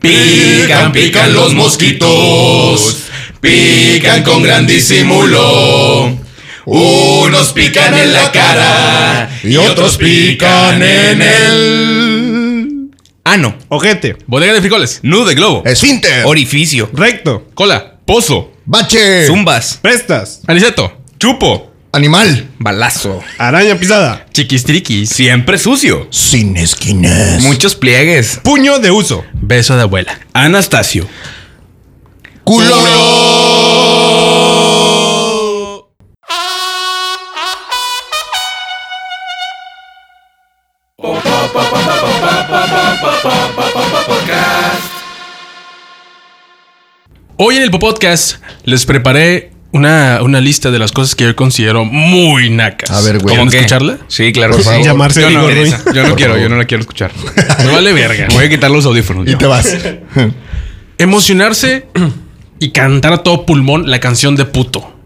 Pican, pican los mosquitos. Pican con gran disimulo. Unos pican en la cara y otros pican en el Ano. Ojete. Bodega de frijoles. Nudo de globo. Esfínter. Orificio. Recto. Cola. Pozo. Bache. Zumbas. Prestas. Aniceto. Chupo. Animal. Balazo. Araña pisada. Chiquistriquis. Siempre sucio. Sin esquinas. Muchos pliegues. Puño de uso. Beso de abuela. Anastasio. Culo. Hoy en el podcast les preparé una, una lista de las cosas que yo considero muy nacas. A ver, güey. ¿Quieren ¿Cómo escucharla? Sí, claro. Por favor. Llamarse Yo no, Igor Ruiz. yo no Por quiero, favor. yo no la quiero escuchar. Me vale verga. Voy a quitar los audífonos. Y te vas. Emocionarse y cantar a todo pulmón la canción de puto.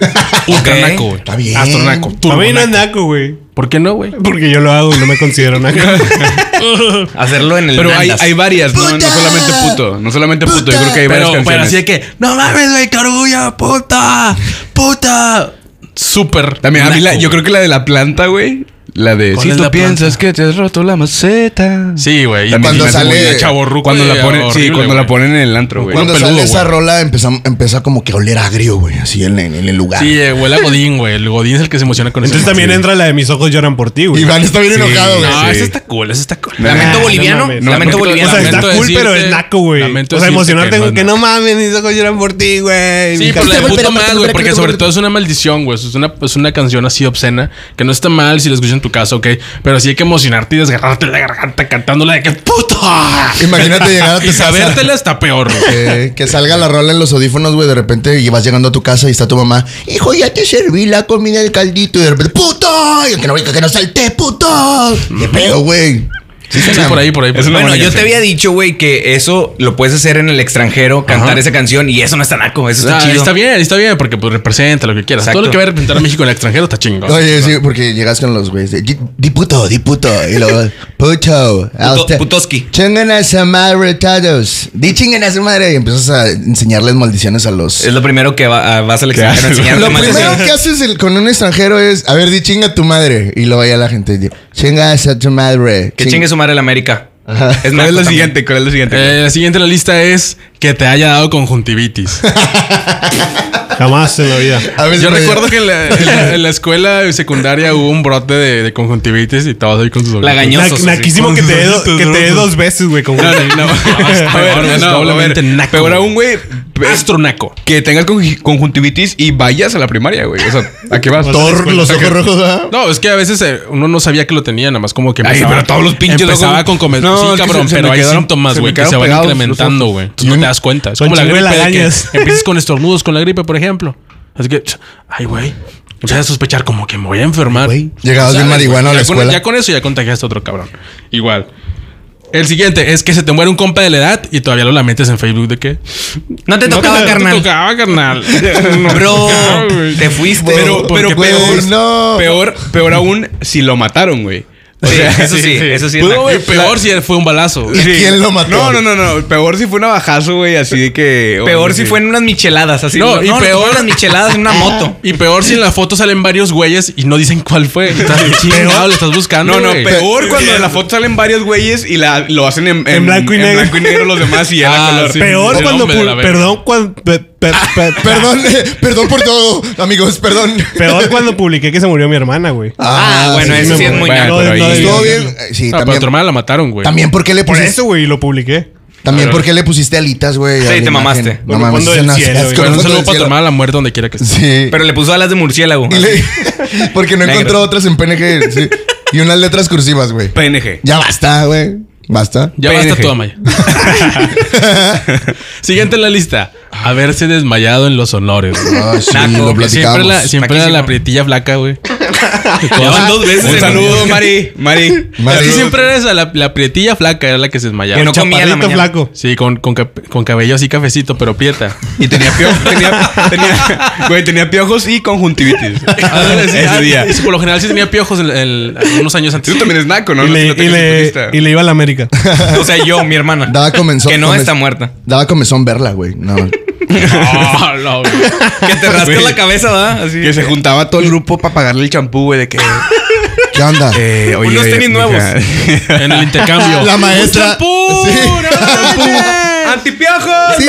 Ultra naco, güey. Está bien. Astronaco. A mí no es naco, güey. ¿Por qué no, güey? Porque yo lo hago y no me considero naco. Hacerlo en el Pero hay, varias, ¿no? No solamente puto. No solamente puto. Yo creo que hay varias Pero, pero canciones. así de que, no mames, güey, qué orgullo, puta, puta. Súper. También, a mí la- yo creo que la de la planta, güey. La de ¿Cuál si tú piensas que te has roto la maceta. Sí, güey. y También Cuando sale- Cuando y la ponen, sí, cuando la ponen en el antro, güey. Cuando peludo, sale esa rola empieza, empieza como que a oler agrio, güey. Así en, en- en el lugar. Sí, eh, huele a Godín, güey. El Godín es el que se emociona con eso. Entonces también entra la de mis ojos lloran por ti, güey. Iván está bien enojado, güey. No, Sí. esa está cool, esa está cool. Lamento Ah, boliviano. Lamento No, boliviano. O sea, está cool, pero es naco, güey. lamento O sea, emocionarte que no con es que naco. no mames, mis ojos lloran por ti, güey. Sí, pero la de Pero, puto pero, güey, porque sobre todo es una maldición, güey. Es una, es una canción así obscena que no está mal si la escuchas en tu casa, ok. Pero sí hay que emocionarte y desgarrarte la garganta cantándola de que puto. Imagínate llegar a tu sabértela está peor. Que, que salga la rola en los audífonos, güey. De repente y vas llegando a tu casa y está tu mamá. Hijo, ya te serví la comida del caldito. Y de repente, ¡puto! Y que no, que no salte, puto. ¿Qué pedo, güey? Sí, Sí, por ahí, por ahí. por ahí. Bueno, yo te había dicho, güey, que eso lo puedes hacer en el extranjero, cantar Ajá. esa canción y eso no está naco, eso está Ah, chido. está bien, está bien, porque pues representa lo que quieras. Exacto. Todo lo que va a representar a México en el extranjero está chingón. Oye, sí, porque llegas con los güeyes de "Di- di puto, di puto. Y luego, puto. a Puto- putoski. Chingan a su madre todos. Di chingan a su madre. Y empiezas a enseñarles maldiciones a los. Es lo primero que va- ah, vas al extranjero a haces? enseñar. Lo primero que haces el- con un extranjero es, a ver, di chinga a tu madre. Y luego ya la gente dice, chingas a tu madre. Que Ching- chingue su madre la América. Ajá. Es ¿Cuál es la siguiente? ¿Cuál es la siguiente? Eh, la siguiente en la lista es que te haya dado conjuntivitis. Jamás en la vida. A veces Yo recuerdo que en la, en la- en la escuela secundaria hubo un brote de, de conjuntivitis y todos ahí con sus Lagañosos. Naquísimo que te dé dos veces, güey. No, no, no. A ver, no, a doblemente ver. naco, Peor güey. aún, güey. Astronaco. Que tengas conj- conjuntivitis y vayas a la primaria, güey. O sea, ¿a qué vas? Thor, los ojos rojos, ¿verdad? No, es que a veces eh, uno no sabía que lo tenía, nada más como que Ay, pero todos los pinches Empezaba con comer. No, sí, cabrón, pero hay síntomas, güey, que se van incrementando, güey. No te das cuenta. Es Con como la de gripe de que empiezas con estornudos con la gripe, por ejemplo. Así que, ay, güey. Empiezas a sospechar como que me voy a enfermar. Llegabas bien ¿Sabes, marihuano a la Ya con- escuela. ya con eso ya contagiaste a otro cabrón. Igual. El siguiente es que se te muere un compa de la edad y todavía lo lamentes en Facebook de que No te tocaba, no te carnal. tocaba, carnal. No Bro, te fuiste. Pero, ¿Por pero qué Güey, peor, no. peor, peor aún si lo mataron, güey. O Sí, sea, eso sí, eso sí Pudo Peor si fue un balazo. ¿Y quién lo mató? No, no, no, no. Peor si fue un navajazo, güey, así de que. Peor si fue en unas micheladas, así. No, No, y no, peor- unas micheladas en una moto. Y peor si en la foto salen varios güeyes y no dicen cuál fue. Estás chingado, le estás buscando. No, no, güey. peor cuando en la foto salen varios güeyes y la, lo hacen en, En blanco y negro. blanco y negro los demás y era Ah, color. Peor cuando... de. Perdón cuando... pe- Perdón, eh, perdón por todo, amigos, perdón. Peor cuando publiqué que se murió mi hermana, güey. Ah, bueno, sí, eso sí es muy Bueno, naco. no hacerlo. bien. eh, Sí, Ah, pero a tu también. hermana la mataron, güey. También, ¿por qué le Por pusiste? eso, güey, lo publiqué. También, ¿por qué le pusiste alitas, güey? Sí, te mamaste. fondo eso del no cielo, Bueno, un saludo para tu hermana, la muerte donde quiera que esté. Sí. Pero le puso alas de murciélago. Le- porque no encontró otras en PNG. sí. Y unas letras cursivas, güey. PNG. Ya basta, güey. Basta. Ya PNG. basta tu Amaya. Siguiente en la lista. Haberse desmayado en los honores. güey. Ah, sí, Naco, lo que Siempre, la, siempre era la prietilla flaca, güey. Ya van dos veces. Un en- saludo, Mari. Mari. Mari. Siempre era esa, la, la prietilla flaca era la que se desmayaba. Que no comía la mañana. flaco. Sí, con, con, con cabello así cafecito, pero prieta. Y tenía piojos. Tenía, tenía, güey, tenía piojos y conjuntivitis. Ese día. Y por lo general sí tenía piojos en, en- unos años antes. Tú también es naco, ¿no? y, No le, si lo y, le, lista. y le iba a la América. O sea, yo, mi hermana. Daba comenzó. Que no está muerta. Daba comezón verla, güey. No. No, güey. Que te rascas Güey. la cabeza, ¿verdad? Así. Que se juntaba todo el grupo para pagarle el champú, güey, de que. ¿Qué onda? Eh, oye, Unos tenis nuevos. En el intercambio. La maestra. ¡Un champú! Sí. ¡Antipiojos! Sí.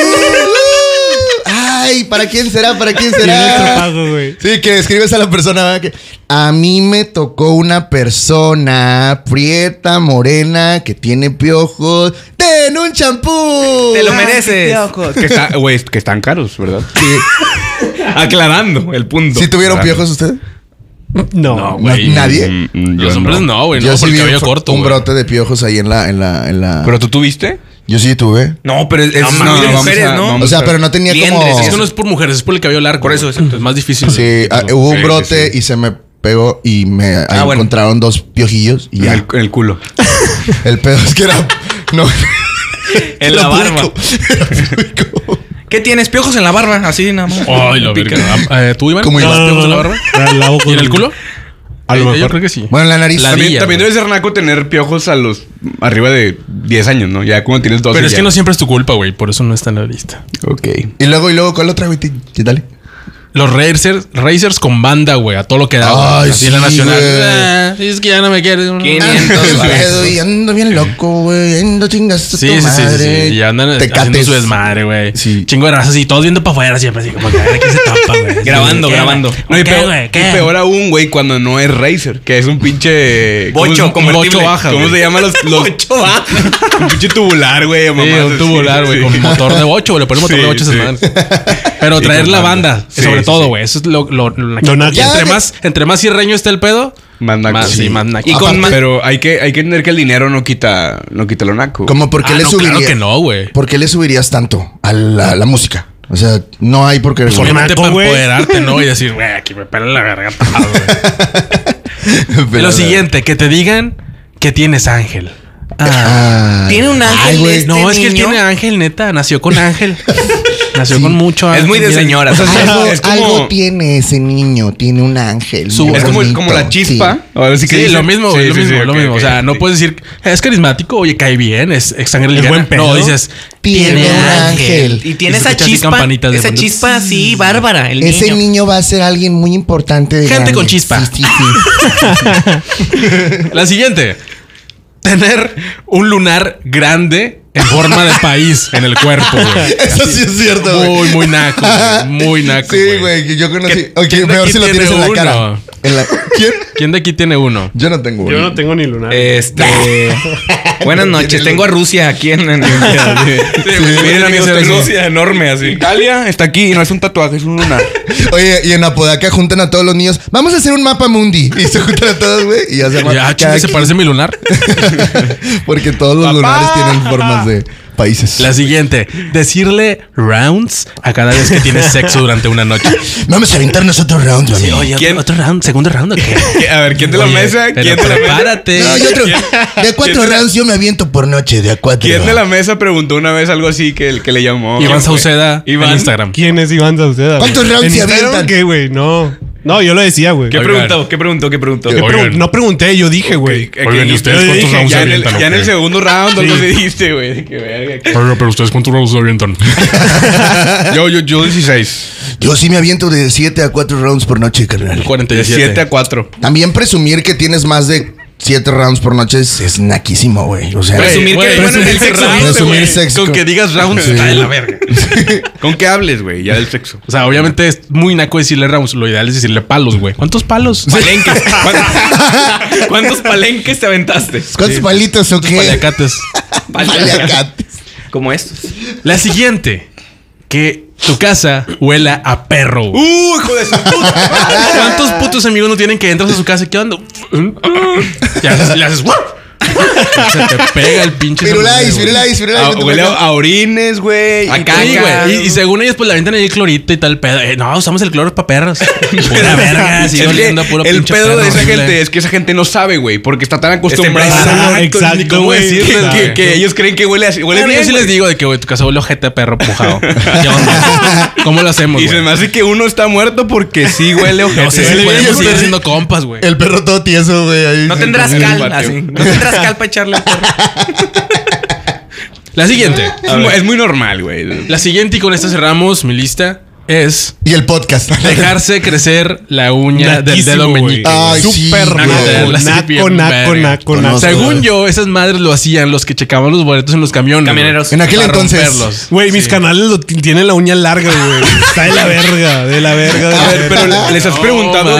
Ay, ¿para quién será? ¿Para quién será? pago, güey. Sí, que escribes a la persona ¿verdad? que a mí me tocó una persona prieta, morena, que tiene piojos. ¡Ten un champú! Te lo mereces. que, está- güey, que están caros, ¿verdad? Sí. Aclarando el punto. ¿Sí tuvieron piojos ustedes? No. No, güey. ¿Nadie? Mm, mm, yo Los hombres no, güey. No, Yo por sí vi un, corto, un brote de piojos ahí en la, en la, en la. ¿Pero tú tuviste? Yo sí tuve. No, pero es, es No, no, mujeres, a- ¿no? O sea, pero no tenía Liendres, como. Es que no es por mujeres, es por el cabello largo. Por eso, exacto. Es más difícil. Sí, ah, hubo un brote sí, y se me pegó y me Ah, bueno. encontraron dos piojillos y En ya. el, en el culo. El pedo es que era. No. En la barba. ¿Qué tienes? ¿Piojos en la barba? Así nada más. Ay, lo Pica. verga. Ah, eh, ¿Tú, Iván? Como ¿Llevas Iván. piojos en la barba? La lavo ¿Y en el culo? A lo Eh, Yo mejor. creo que sí. Bueno, en la nariz. La- También, también debe ser naco tener piojos a los arriba de 10 años, ¿no? Ya cuando tienes 12 Pero es ya. que no siempre es tu culpa, güey. Por eso no está en la lista. Ok. Y luego, y luego, ¿cuál otra, güey? Ti- Dale. Los Racers, Racers con banda, güey. A todo lo que da. Ay, Así en la sí, nacional. güey. Ah, es que ya no me. Ando 500 bien varas. pedo y ando bien loco, güey. Ando chingas a Sí, tu sí, sí, sí, madre. sí. Y andan Tecates. haciendo su desmadre, güey. Sí. Chingo de razas y todos viendo para afuera siempre así como que a ver qué se tapa, güey. Grabando, ¿Qué, grabando. No, y ¿Qué, peor, y ¿Qué? peor aún, güey, cuando no es Racer, que es un pinche. ¿cómo Bocho, convertible. bocho baja. ¿Cómo se llama los. los Ocho bajas. un pinche tubular, güey. Sí, mamás un tubular, güey, Sí. con motor de 8, güey. Le ponemos motor Sí, de 8 sí. Pero traer la banda. Sí, sobre sí, todo, sí. güey. Eso es lo, lo, lo- Lo naco. y entre más, entre más cierreño está el pedo, Más naco. más, sí, sí. más naco. Y con Aparte- más- Pero hay que, hay que entender que el dinero no quita, no quita lo naco. Como por qué Ah, le no, subirías. claro que no, güey. ¿Por qué le subirías tanto a la, la música? O sea, no hay por qué. Pues obviamente naco, para güey. empoderarte, ¿no? Y decir, güey, aquí me pelan la garganta. güey. Pero- Lo siguiente, que te digan que tienes ángel. Ah. Tiene un ángel Ay, este no, es que él tiene ángel, neta. Nació con ángel. Nació Sí. con mucho ángel. Es muy de señora. Algo, Es como- algo tiene ese niño, tiene un ángel. Su- es como, la chispa. sí. Ahora sí que Sí, dicen- lo mismo, güey, Sí, lo sí, mismo, sí, lo mismo. o sea, no puedes decir, es carismático, oye, cae bien, es, es sangre ligera. buen pedo. No, dices, Tiene un ángel. Y tiene Y esa chispa. de Esa chispa así, bárbara. El Ese niño. niño va a ser alguien muy importante. de Gente grande. con chispa. Sí, sí, sí. La siguiente. Tener un lunar grande en forma de país en el cuerpo, güey. Eso sí es cierto, güey. Muy, muy naco, güey. Muy naco. Sí, güey, que yo conocí. ¿Qué- Ok, mejor si lo tiene tienes en la uno? cara. En la- ¿Quién? ¿Quién de aquí tiene uno? Yo no tengo Yo uno. no tengo ni lunar. Este. Buenas noches. Tengo a Rusia aquí en. en- Miren, amigos, Tengo tengo- Rusia enorme así. Italia está aquí y no es un tatuaje, es un lunar. Oye, y en Apodaca juntan a todos los niños. Vamos a hacer un mapa mundi. Y se juntan a todos, güey. Y arma Ya, se parece mi lunar. Porque todos los Papá. lunares tienen formas de países. La siguiente. Decirle rounds a cada vez que tienes sexo durante una noche. Vamos a aventarnos otro round. Oye, ¿Quién? ¿otro round? ¿Segundo round o qué? A ver, ¿quién de la Oye, mesa? ¿Quién mesa? prepárate. No, yo otro. De cuatro rounds yo me aviento por noche, de a cuatro. ¿Quién de la mesa preguntó una vez algo así que, el que le llamó? Iván. Sauceda Iván. en Instagram. ¿Quién es Iván Sauceda? ¿Cuántos rounds ¿En se avientan? ¿Qué, güey? No. No, yo lo decía, güey. ¿Qué Oigan. preguntó? ¿Qué preguntó? ¿Qué preguntó? Oigan. pregun- no pregunté, yo dije, güey. Ok, Oigan, ¿y ustedes cuántos dije, rounds ya se en el, avientan, ya en el qué? segundo round algo me dijiste, güey. de que verga, que- Oiga, pero ustedes cuántos rounds se avientan. Yo, yo, yo 16. Yo sí me aviento de 7 a 4 rounds por noche, carnal. De 47. 7 a 4. También presumir que tienes más de 7 rounds por noche es, naquísimo, güey. O sea, Presumir que güey, eres bueno en el presumir sexo. Presumir sexo. Con que digas rounds está de la verga. ¿Con qué hables, güey? Ya del sexo. O sea, obviamente es muy naco decirle rounds. Lo ideal es decirle palos, güey. ¿Cuántos palos? Palenques. ¿Cuántos- ¿Cuántos palenques te aventaste? ¿cuántos palitos o qué? Paliacates. Paliacates. Como estos. La siguiente. Que tu casa huela a perro. güey. ¡Uh, hijo de su puta! ¿Cuántos putos amigos no tienen que entras a su casa y qué onda? Ya le haces. Se te pega el pinche. Firulais, firulais, firulais. Huele a, a orines, güey. Sí, caca. güey. Y, y según ellos, pues la aventan ahí el clorito y tal pedo. Eh, no, usamos el cloro para perros. Pura verga, sigue que oliendo a puro el pinche pedo perro de esa horrible. gente es que esa gente no sabe, güey, porque está tan acostumbrada. Exacto, cómo decirles que, que ellos creen que huele así. Huele bien, yo sí les digo de que, güey, tu casa huele ojete a perro pujado. ¿Cómo lo hacemos, Y se me hace que uno está muerto porque sí huele ojete. No sé si podemos seguir siendo compas, güey. El perro todo tieso, güey. No tendrás cal, así. No tendrás cal para echarle al perro. La siguiente. Es muy- es muy normal, güey. La siguiente, y con esta cerramos mi lista, es Y el podcast. dejarse crecer la uña del dedo meñique. Ay, sí, Súper naco, naco, naco, naco. Según yo, esas madres lo hacían los que checaban los boletos en los camiones. Camioneros. En aquel entonces. Güey, mis canales tienen la uña larga, güey. Está de la verga, de la verga. De la A ver, pero les has preguntado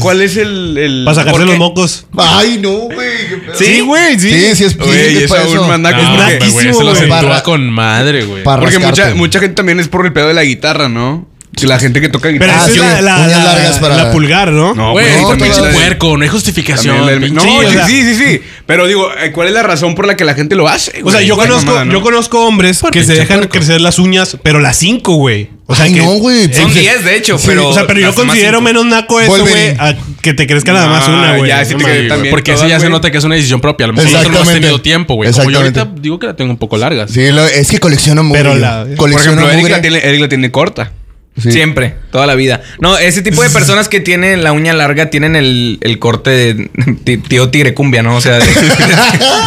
cuál, es el. el Para sacarse los mocos. Ay, no, güey. Sí, güey, sí. Sí, sí, es aún más naco, No, es naquísimo, güey. con madre, güey. Porque mucha gente también es por el pedo de la guitarra, ¿no? Que la gente que toca Pero guitarra. esa sí, es la, la, la- largas para- la pulgar, ¿no? No, Güey, güey, no, también todas pinche puerco, no hay justificación. El- no, o sí, sea- sí, sí, sí. Pero digo, eh, ¿cuál es la razón por la que la gente lo hace? O sea, yo conozco, mamada, ¿no? yo conozco hombres Por que se dejan puerco. crecer las uñas, pero las cinco, güey. O sea Ay, que. no, güey. Son Sí, 10, de hecho, Sí, pero. o sea, pero yo considero menos naco eso, güey, a que te crezca nada más No, una, güey. ya, sí No te mames. quedé también. Porque todas, ya se nota que es una decisión propia. A lo mejor nosotros no hemos Exactamente. tenido tiempo, güey. Como yo ahorita digo que la tengo un poco largas. Sí, es que colecciono muy. Pero la- Por Colecciono ejemplo, Eric la tiene corta. Sí. Siempre, toda la vida. No, ese tipo de personas que tienen la uña larga tienen el, el corte de tío tigre cumbia, ¿no? O sea, de,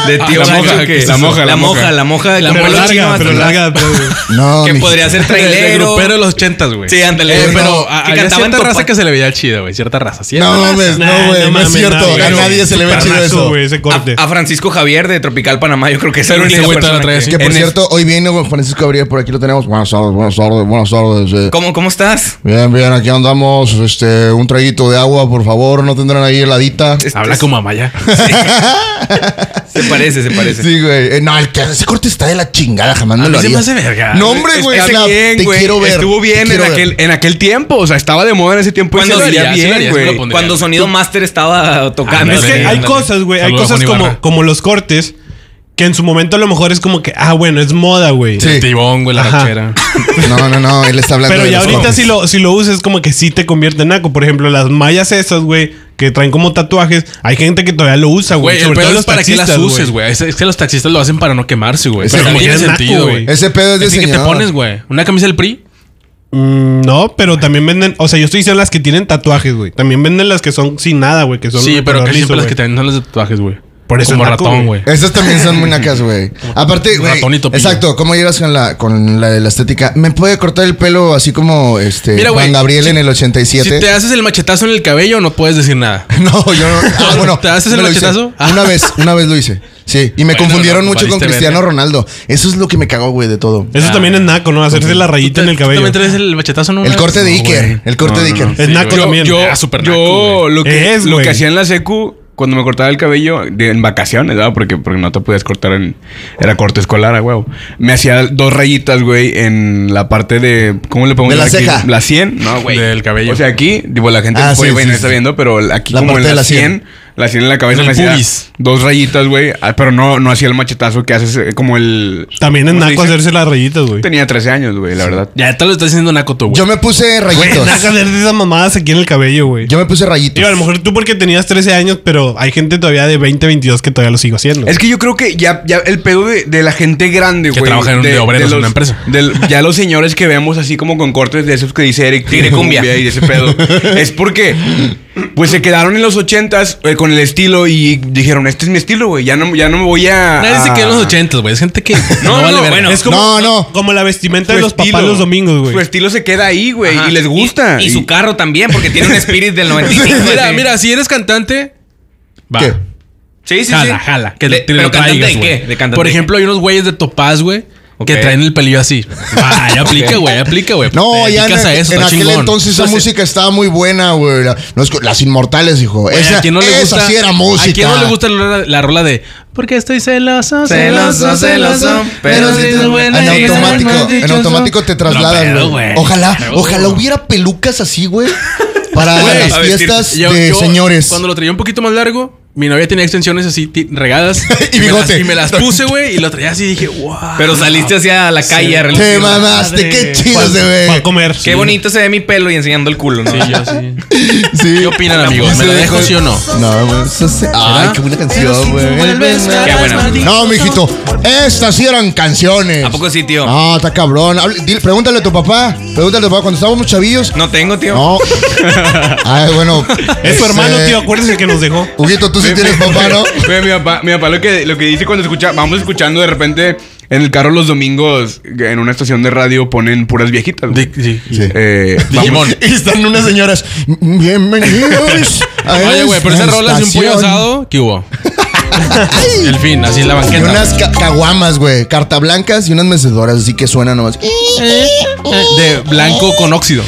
de tío la Sancho moja, que- la moja, la la moja, moja. la moja, La Pero pelo larga, pero larga. pero- No, que podría ser El trailero. grupero de los ochentas, güey. Sí, ándale. Eh, pero a- había cierta topa- raza que se le veía chida, güey. Cierta raza. Cierta No mames, no, güey. No, no es cierto. no, a pero nadie se le ve chido eso. güey, ese corte. A, a Francisco Javier de Tropical Panamá, yo creo que es la persona trae que- así. Que por el- cierto, hoy viene Francisco Gabriel, por aquí lo tenemos. Buenas tardes, buenas tardes, buenas tardes. eh. ¿Cómo, ¿Cómo estás? Bien, bien, aquí andamos. Este, un traguito de agua, por favor, no tendrán ahí heladita. Este Habla como Amaya. Se parece, se parece. Sí, güey. Eh, no, el que ese corte está de la chingada, jamás A me lo se haría. me hace verga. No, hombre, güey. Está Ana, bien, te güey. quiero ver. Estuvo bien en aquel, en aquel tiempo. O sea, estaba de moda en ese tiempo. y Cuando se sí, sí lo bien, sí lo güey. Cuando Sonido Master estaba tocando. Ah, Es que Ándale, hay cosas, güey. Hay cosas como, como los cortes que en su momento a lo mejor es como que, ah, bueno, es moda, güey. Sí. El tibón, güey, la Ajá. rachera. No, no, no. Él está hablando Pero de ya los ahorita si lo, si lo usas como que sí te convierte en naco. Por ejemplo, las mallas esas, güey, que traen como tatuajes. Hay gente que todavía lo usa, güey. Güey, el Sobre todo pedo los es para que las uses, güey. Es, es que los taxistas lo hacen para no quemarse, güey. Pero como tiene que es naco, sentido, güey. Ese pedo es de Así que te pones, güey, una camisa del PRI. Mm, no, pero también venden. O sea, yo estoy diciendo las que tienen tatuajes, güey. También venden las que son sin nada, güey. Que son Sí, pero liso, siempre las güey. que tienen son las de tatuajes, güey. Por eso Como es naco, ratón, güey. Esas también son muy nacas, güey. Aparte, güey. Topillo. Exacto, ¿cómo llegas con la, con la de la estética? ¿Me puede cortar el pelo así como este Mira, Juan Gabriel si- en el 87? Si te haces el machetazo en el cabello, no puedes decir nada. No, yo no. Ah, bueno. ¿Te haces el machetazo? Una vez, una vez lo hice. Sí. Y me Bueno, confundieron no, mucho con Cristiano. Ronaldo. Eso es lo que me cagó, güey, de todo. Eso también es naco, ¿no? Hacerse la rayita en el ¿Tú cabello. también traes el machetazo, no? El corte de? Iker. El corte No, de Iker. no. Es Sí, naco güey. también. Yo, súper naco, yo lo que, Es, lo que hacía en la secu, cuando me cortaba el cabello, de- en vacaciones, ¿verdad? Porque, porque no te podías cortar en... Era corte escolar, a huevo. Me hacía dos rayitas, güey, en la parte de... ¿Cómo le pongo De la aquí? ceja. La 100, no, güey. Del cabello. O sea, aquí, digo, la gente Ah, puede, sí, güey, sí, no sí. está viendo, pero aquí La como parte en de la la 100. 100... La 100 en la cabeza el hacía dos rayitas, güey. ah, Pero no, no hacía el machetazo que haces eh, como el... También es ¿cómo se naco hacerse las rayitas, güey. Tenía 13 años, güey, la verdad. Ya te lo estás haciendo naco tú, güey. Yo me puse Güey, rayitos. naco hacerse esas mamadas aquí en el cabello, güey. Yo me puse rayitos. Digo, a lo mejor tú porque tenías 13 años, pero hay gente todavía de 20, 22 que todavía lo sigo haciendo. Es que yo creo que ya, ya el pedo de, de la gente grande, Que güey. trabaja en un- de obreros en una empresa. ya los señores que vemos así como con cortes de esos que dice Eric Tigre Cumbia y ese pedo. es porque, pues se quedaron en los ochentas eh, con el estilo y dijeron, este es mi estilo, güey. Ya no, ya no me voy a. Nadie se quedó en los ochentas, güey. Es gente que no, No, vale no, bueno. es como, No, no. como la vestimenta de los papás estilo. los domingos, güey. Su estilo se queda ahí, güey. Y les gusta. Y, y su carro también, porque tiene un Spirit del 95. Mira, mira, si eres cantante, va. ¿Qué? Sí, sí, jala, sí. jala. Que De- te lo pero cantante de qué? De cantante Por de ejemplo, hay unos güeyes de Topaz, güey, que traen el pelillo así. Ah, ya aplica, güey, aplica, güey. No, Te ya en, dedicas a eso, en está aquel chingón. entonces esa Entonces, música estaba muy buena, güey. La- no es que- las inmortales, hijo. güey, esa, ¿a quién no le esa gusta? sí era música. ¿A quién no le gusta la, la rola de Porque estoy celoso, Celoso, celoso, pero si es buena en automático, en automático te trasladas, pedo, güey. güey. Ojalá, ojalá hubiera pelucas así, güey. Para las fiestas de yo, señores. Cuando lo traía un poquito más largo, mi novia tenía extensiones así regadas. Y me las- bigote. y me las puse, güey, y lo traía así y dije, wow. Pero saliste hacia la calle a Te mamaste, qué chido se Para ve. comer. Qué bonito se ve mi pelo y enseñando el culo, ¿no? Sí, yo sí. Sí. ¿Qué opinan, amigos? ¿Me la dejo sí o no? No, güey. eso sí- Ay, qué buena canción, güey. Qué buena. No, mijito. Estas sí eran canciones. ¿A poco sí, tío? No, está cabrón. Pregúntale a tu papá. Pregúntale a tu papá. Cuando estábamos chavillos. No tengo, tío. No. Ay, bueno. Es tu hermano, este, tío. Acuérdese que nos dejó. Huguito, tú sí tienes papá, ¿no? Güey, mi papá, mi papá lo que, lo que dice cuando escucha, vamos escuchando de repente en el carro los domingos en una estación de radio ponen puras viejitas. güey. Sí. Sí. Eh, vamos- Y están unas señoras. Bienvenidos. a Oye, güey, pero esa rola es un pollo estación". asado. ¿Qué hubo? El fin, así en la Y banqueta. unas ca- caguamas, güey. Carta blancas y unas mecedoras, así que suenan nomás. De blanco con óxido.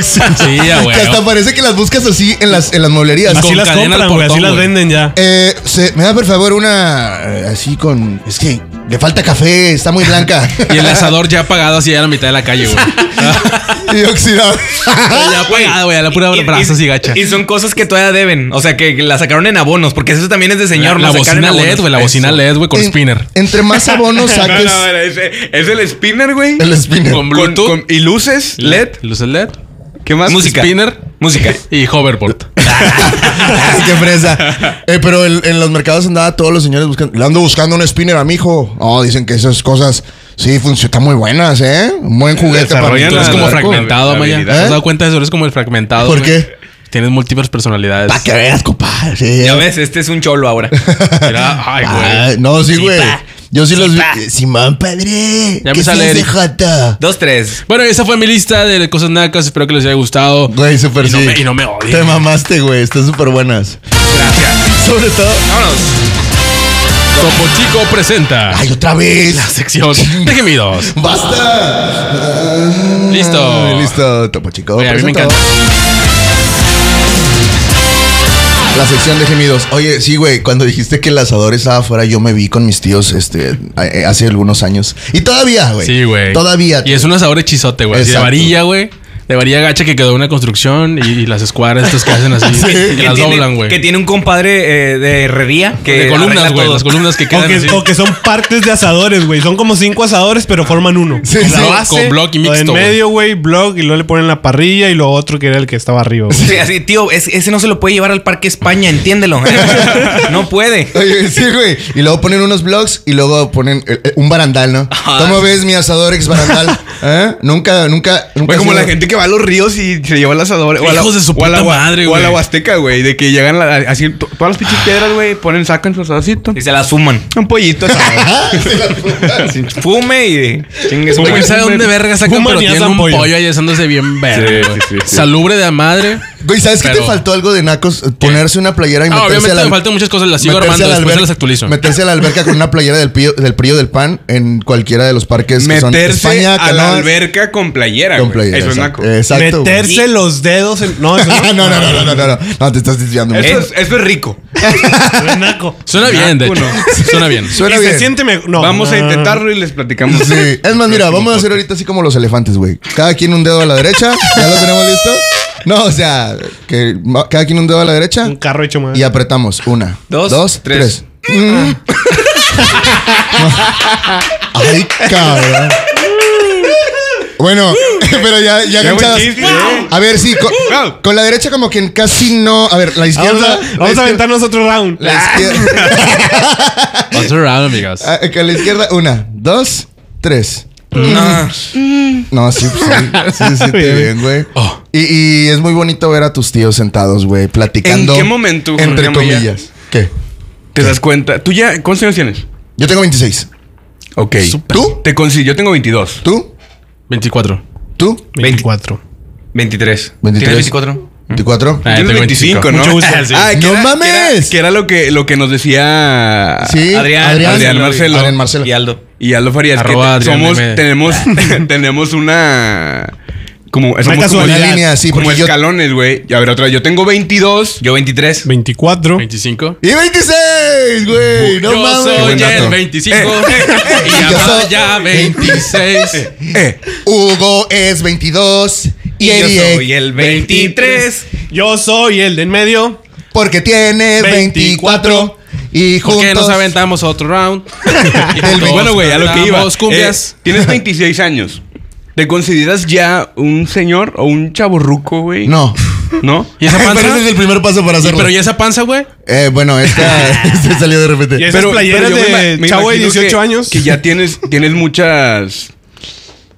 Sí, ya, güey. Que hasta parece que las buscas así en las, en las mueblerías. Así con las compran, güey. Así las güey. venden ya. Eh, se- me da por favor una eh, así con. Es que le falta café, está muy blanca. Y el asador ya apagado así a la mitad de la calle, güey. y oxidado. ya apagado, güey. A la pura Y- brazos y gacha. Y son cosas que todavía deben. O sea, que la sacaron en abonos. Porque eso también es de señor. la en bocina abonos. LED, güey. La Eso. bocina LED, güey, con En- spinner. Entre más abonos No, saques. no, no, ese- es el spinner, güey. el spinner. Con Con- Bluetooth. con- y luces, LED. Luces LED. ¿Qué más? Música. Spinner. Música. Y hoverboard. Ay, qué fresa. Eh, pero el- en los mercados andaba todos los señores buscando. Le ando buscando un spinner a mi hijo. Oh, dicen que esas cosas sí funcionan, están muy buenas, ¿eh? Un buen juguete para Desarrollan Tú eres como fragmentado, Maya. ¿Te has dado cuenta de eso? Eres como el fragmentado. ¿Por qué? Tienes múltiples personalidades. Para que veas, compadre. Sí, Ya ves, este es un cholo ahora. Mira, ay, güey. No, sí, Sí, güey. Yo sí, los vi. Eh, Simón, padre. Ya me ¿Qué sale? Dos, tres. Bueno, esa fue mi lista de cosas nacas. Espero que les haya gustado. Güey, súper y no sí. me, y no me odien. Te mamaste, güey. Están súper buenas. Gracias. Sobre todo. Vámonos. Topo Chico presenta Ay, otra vez. la sección de gemidos. ¡Basta! Listo. Listo, Topo Chico. Oye, a mí me presentado. encanta. La sección de gemidos. Oye, sí, güey, cuando dijiste que el asador estaba afuera, yo me vi con mis tíos este, a- hace algunos años. Y todavía, güey. Sí, güey. Todavía. Y es un asador hechizote, güey. De varilla, güey. De varilla gacha que quedó en una construcción y, y las escuadras estas que hacen así. Que Que las tiene- doblan, güey. Que tiene un compadre eh, de herrería que De columnas, güey. Las columnas que O quedan que, así. o que son partes de asadores, güey. Son como cinco asadores, pero forman uno. Sí, Con sí. la base, con block y mixto, En medio, güey, block, y luego le ponen la parrilla y lo otro que era el que estaba arriba. Sí, así, tío, es- ese no se lo puede llevar al Parque España, entiéndelo. no puede. Oye, sí, güey. Y luego ponen unos blogs y luego ponen eh, eh, un barandal, ¿no? Ajá. ¿Cómo ves mi asador ex barandal? ¿Eh? Nunca, nunca, nunca. Ha como la gente que va a los ríos y se lleva el asador. O a la, Hijos de su o a la madre, O a la. Huasteca, güey. De que llegan la- así, to- todas las pinches piedras, güey, ponen, sacan su asadorcito. Y se las fuman. Un pollito. Fume y chingue su. ¿sabe dónde verga sacan? Fuman Pero y tienen asan un pollo. pollo ahí asándose bien verga. Sí, güey. sí, sí, sí. Salubre de madre. Güey, ¿sabes qué te Pero- faltó algo de nacos? Ponerse una playera y Ah, meterse obviamente a la me faltan muchas cosas. Las sigo meterse armando. la Después se las actualizo. Meterse a la alberca con una playera del pillo del, Prío del pan en cualquiera de los parques que son Meterse España, a la Canoas, alberca con playera, con güey. playera. Eso es exacto. naco. Exacto. güey. Meterse los dedos en. No, eso Ah, no. no, no, no, no, no, no, no. No, te estás desviando. Eso, mucho. es, eso es rico. Eso es naco. Suena bien, de hecho. Suena bien. Suena y bien. se siente mejor. No. Vamos a intentarlo y les platicamos. Sí. Es más, mira, vamos a hacer ahorita así como los elefantes, güey. Cada quien un dedo a la derecha. ¿Ya lo tenemos listo? No, o sea, que cada quien un dedo a la derecha. Un carro hecho más. Y apretamos. Una, Dos, dos, tres. tres. Mm. Ay, cabrón. Bueno, pero ya, ya chiste, ¿eh? A ver, sí, con, con la derecha como que casi no. A ver, la izquierda. Vamos a, la vamos a izquierda- aventarnos otro round. La izquierda. Once around, amigas. Ah, que a la izquierda, una, dos, tres. No. No, sí, pues, sí, sí, sí, te ven, güey. Oh. Y, y es muy bonito ver a tus tíos sentados, güey, platicando. ¿En qué momento, Jorge Entre Amaya? comillas. ¿Qué? ¿Te das cuenta? ¿Tú ya cuántos años tienes? Yo tengo 26. Ok. ¿Tú? Te consi- yo tengo 22. ¿Tú? 24. ¿Tú? 24. 23. 23. ¿Tienes 24? ¿24? Ah, Tienes tengo 25, ¿no? Mucho gusto. Sí. Ah, que ¡No era- mames! Que era, que era lo, que, lo que nos decía Sí, Adrián, Adrián, Adrián Marcelo. Adrián Marcelo. Y Aldo. y Aldo Farías. Arroba que te- Adrián somos, M. tenemos, tenemos una... Como, somos como, casualidad. Una línea así, como porque yo- escalones, güey. Y a ver, otra. Yo tengo 22. Yo 23. 24. 25. ¡Y 26, güey! ¡No Yo mames! soy buen dato. el 25. y Yo ya soy- ya 26. Eh, Hugo es 22. Y yo soy el 23. Yo soy el de en medio. porque tienes 24 y ¿Por juntos... qué nos aventamos otro round? Y juntos bueno, güey, a lo que iba. cumbias. Eh, tienes 26 años. ¿Te consideras ya un señor o un chaborruco, güey? No. ¿No? ¿Y esa panza? Pero ese es el primer paso para Y- hacerlo. pero ¿y esa panza, güey? Eh, bueno, esta este salió de repente. Y esas playeras yo me de me chavo de imagino 18 que- años. Que ya tienes, tienes muchas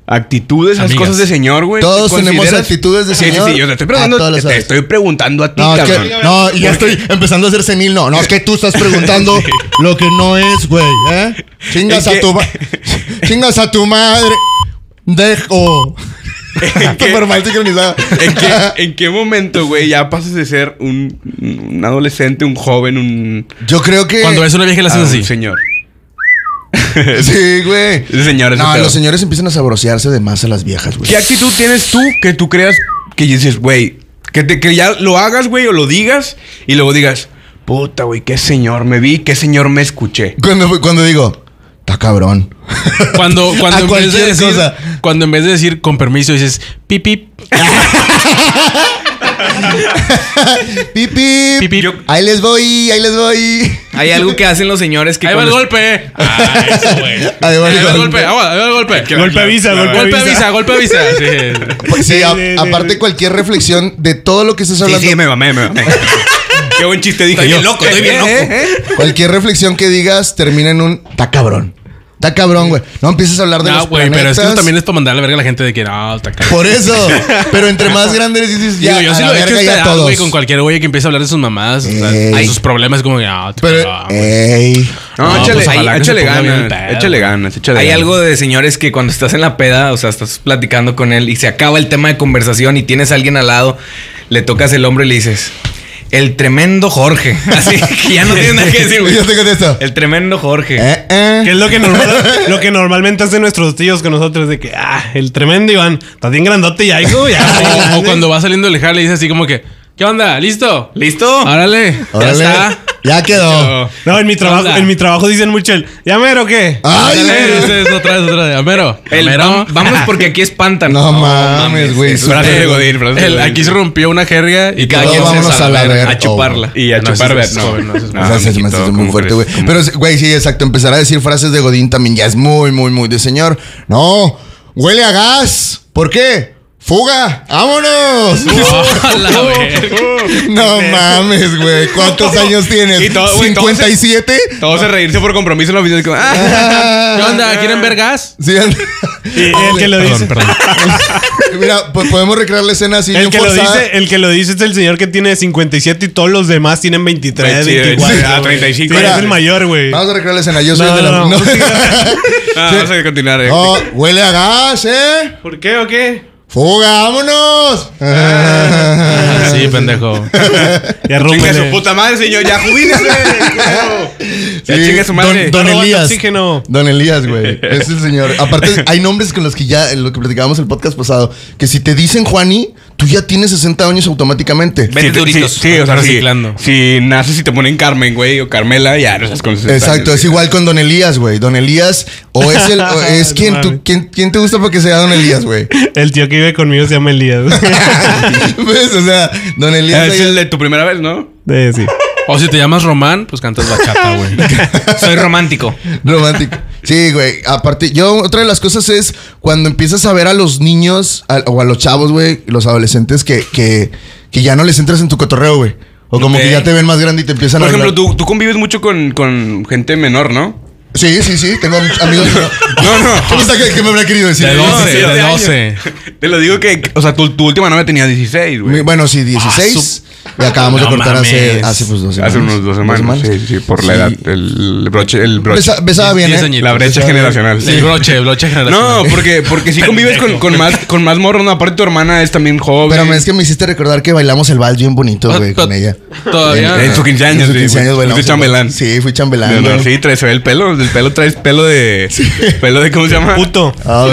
actitudes, esas cosas de señor, güey. Todos ¿Te tenemos actitudes de señor. Sí, sí, yo te estoy A preguntando, todas te, estoy preguntando a ti, No, es cabrón. que, no, y ya estoy empezando a ser senil. No, no, es que tú estás preguntando lo que no es, güey, ¿eh? Chingas ¿En a tu Chingas a tu madre. Dejo. qué? Mal sincronizado. ¿En qué, ¿En qué momento, güey, ya pasas de ser un, un adolescente, un joven, un, Yo creo que. Cuando ves una vieja y la haces un así. señor? Sí, güey. Ese señor, ese No, los señores empiezan a sabrosearse de más a las viejas, güey. ¿Qué actitud tienes tú que tú creas que dices, güey, que, te, que ya lo hagas, güey, o lo digas y luego digas, puta, güey, qué señor me vi, qué señor me escuché? Cuando, cuando digo, está cabrón. Cuando, cuando, en vez de decir, cosa. cuando en vez de decir con permiso dices pip pip. Pipi. Pip, pip. Ahí les voy, ahí les voy. Hay algo que hacen los señores que Ahí va el cuando- golpe. Ah, eso, güey. Ahí va el golpe. Agua, ahí va el golpe. Golpe avisa, golpe Golpe avisa. avisa, golpe avisa. Sí. Pues sí, Sí, a- sí, sí, aparte cualquier reflexión de todo lo que estés Sí, hablando. sí, me mamé, me mamé. Qué buen chiste dije Estoy yo. bien loco, estoy bien loco. Cualquier reflexión que digas termina en un está cabrón. Está cabrón, güey. No empieces a hablar de No, los güey, pero es que eso también es para mandarle a la verga a la gente de que no, está cabrón. Por eso. Pero entre más grandes dices ya, Digo, yo a sí la lo he hecho verga ya todos. güey, con cualquier güey que empiece a hablar de sus mamás, o sea, Ey. de sus problemas, como que, ah, te Pero, güey. ey. No, No, échale, pues, ojalá ahí, que se échale ponga bien el ganas, pedo, échale ganas, échale Hay ganas. algo de señores que cuando estás en la peda, o sea, estás platicando con él y se acaba el tema de conversación y tienes a alguien al lado, le tocas el hombro y le dices, el tremendo Jorge. Así que ya no tienes nada que decir, güey. Yo te contesto. El tremendo Jorge. Eh, eh. Que es lo que, normal- lo que normalmente hacen nuestros tíos con nosotros, de que, ah, el tremendo Iván, estás bien grandote ya, hijo, ya. O, o cuando va saliendo del jale, dice así como que, ¿qué onda? ¿Listo? ¿Listo? Órale. Órale. Ya está. Ya quedó. No, en mi trabajo, Hola. en mi trabajo dicen mucho el, ¿ya mero qué? Ay, ese es otra vez, otra vez. Amero. El Amero. vam- vamos porque aquí espantan. No mames, güey. eso- Frase de Godín, frase de El- Godín. aquí se rompió una jerga y cada Todos quien se vámonos sale a la verga. a chuparla. Y a No, chupar ver, no. joven, no, ese es No, O sea, se me mijito, hace muy ¿cómo fuerte, güey. Pero, güey, sí, exacto. Empezar a decir frases de Godín también ya es muy, muy, muy de señor. No, huele a gas. ¿Por qué? ¡Fuga! ¡Vámonos! A no mames, güey. ¿Cuántos años tienes? Y todo- güey, todos se- ¿57? Todos se reírse por compromiso en la oficina. como, ah. ¿Qué onda? ¿Quieren ver gas? Sí, Y el que lo dice, Perdón, perdón. Mira, pues podemos recrear la escena así. el que lo dice, el que lo dice es el señor que tiene 57 y todos los demás tienen 23, Sí, 24. sí, güey. 35. Sí, Mira. es el mayor, güey. Vamos a recrear la escena. Yo soy No, de la. no, no. Ah, Vamos a continuar. eh. No, huele a gas, ¿eh? ¿Por qué o qué? ¡Fuga! ¡Vámonos! Sí, pendejo. Ya Chinga su puta madre, señor. Ya jubílese. Ya Sí, su madre. Don, Elías. oxígeno. Don Elías, güey. Es el señor. Aparte, hay nombres con los que ya, en lo que platicábamos el podcast pasado, que si te dicen Juani, tú ya tienes 60 años automáticamente. Vete Sí, duritos. Sí, sí, o sea, Reciclando. Si, si naces y te ponen Carmen, güey, o Carmela, ya no estás con 60 Exacto, años, es igual con Don Elías, güey. Don Elías, o es el, o es quien, tú, quien, quién te gusta porque sea Don Elías, güey. El tío que vive conmigo se llama Elías. ¿Ves? O sea, Don Elías. Ah, Es ahí- el de tu primera vez, ¿no? Eh, sí. O si te llamas Román, pues cantas bachata, güey. Soy romántico. Romántico. Sí, güey. Aparte, yo, otra de las cosas es cuando empiezas a ver a los niños a- o a los chavos, güey, los adolescentes que, que, que ya no les entras en tu cotorreo, güey. O como que ya te ven más grande y te empiezan Por a ejemplo, hablar. tú, tú convives mucho con, con gente menor, ¿no? Sí, sí, sí. Tengo amigos. No, no. ¿Cómo está que, que me habrá querido decir? De 12, sí, de de 12. Te lo digo que, o sea, tu, tu última novia tenía 16, Mi- güey. Bueno, sí, 16. Y acabamos No de cortar hace, mames. hace pues dos semanas. Hace unos dos semanas. Sí, sí, por la edad. El broche, el broche. Besa- besaba bien, ¿eh? la brecha Besaba generacional. El broche, el broche generacional. No, porque, porque sí convives con, con más, con más morros. ¿no? Aparte, tu hermana es también joven. Pero es que me hiciste recordar que bailamos el vals bien bonito, güey, con ella. Todavía. En su 15 años, En su sí, 15 años güey. bailamos el vals. chambelán. Sí, fui chambelán. No, no, güey. sí, traes el pelo. Del pelo traes pelo de. Pelo de, ¿cómo se llama? Puto. Ah,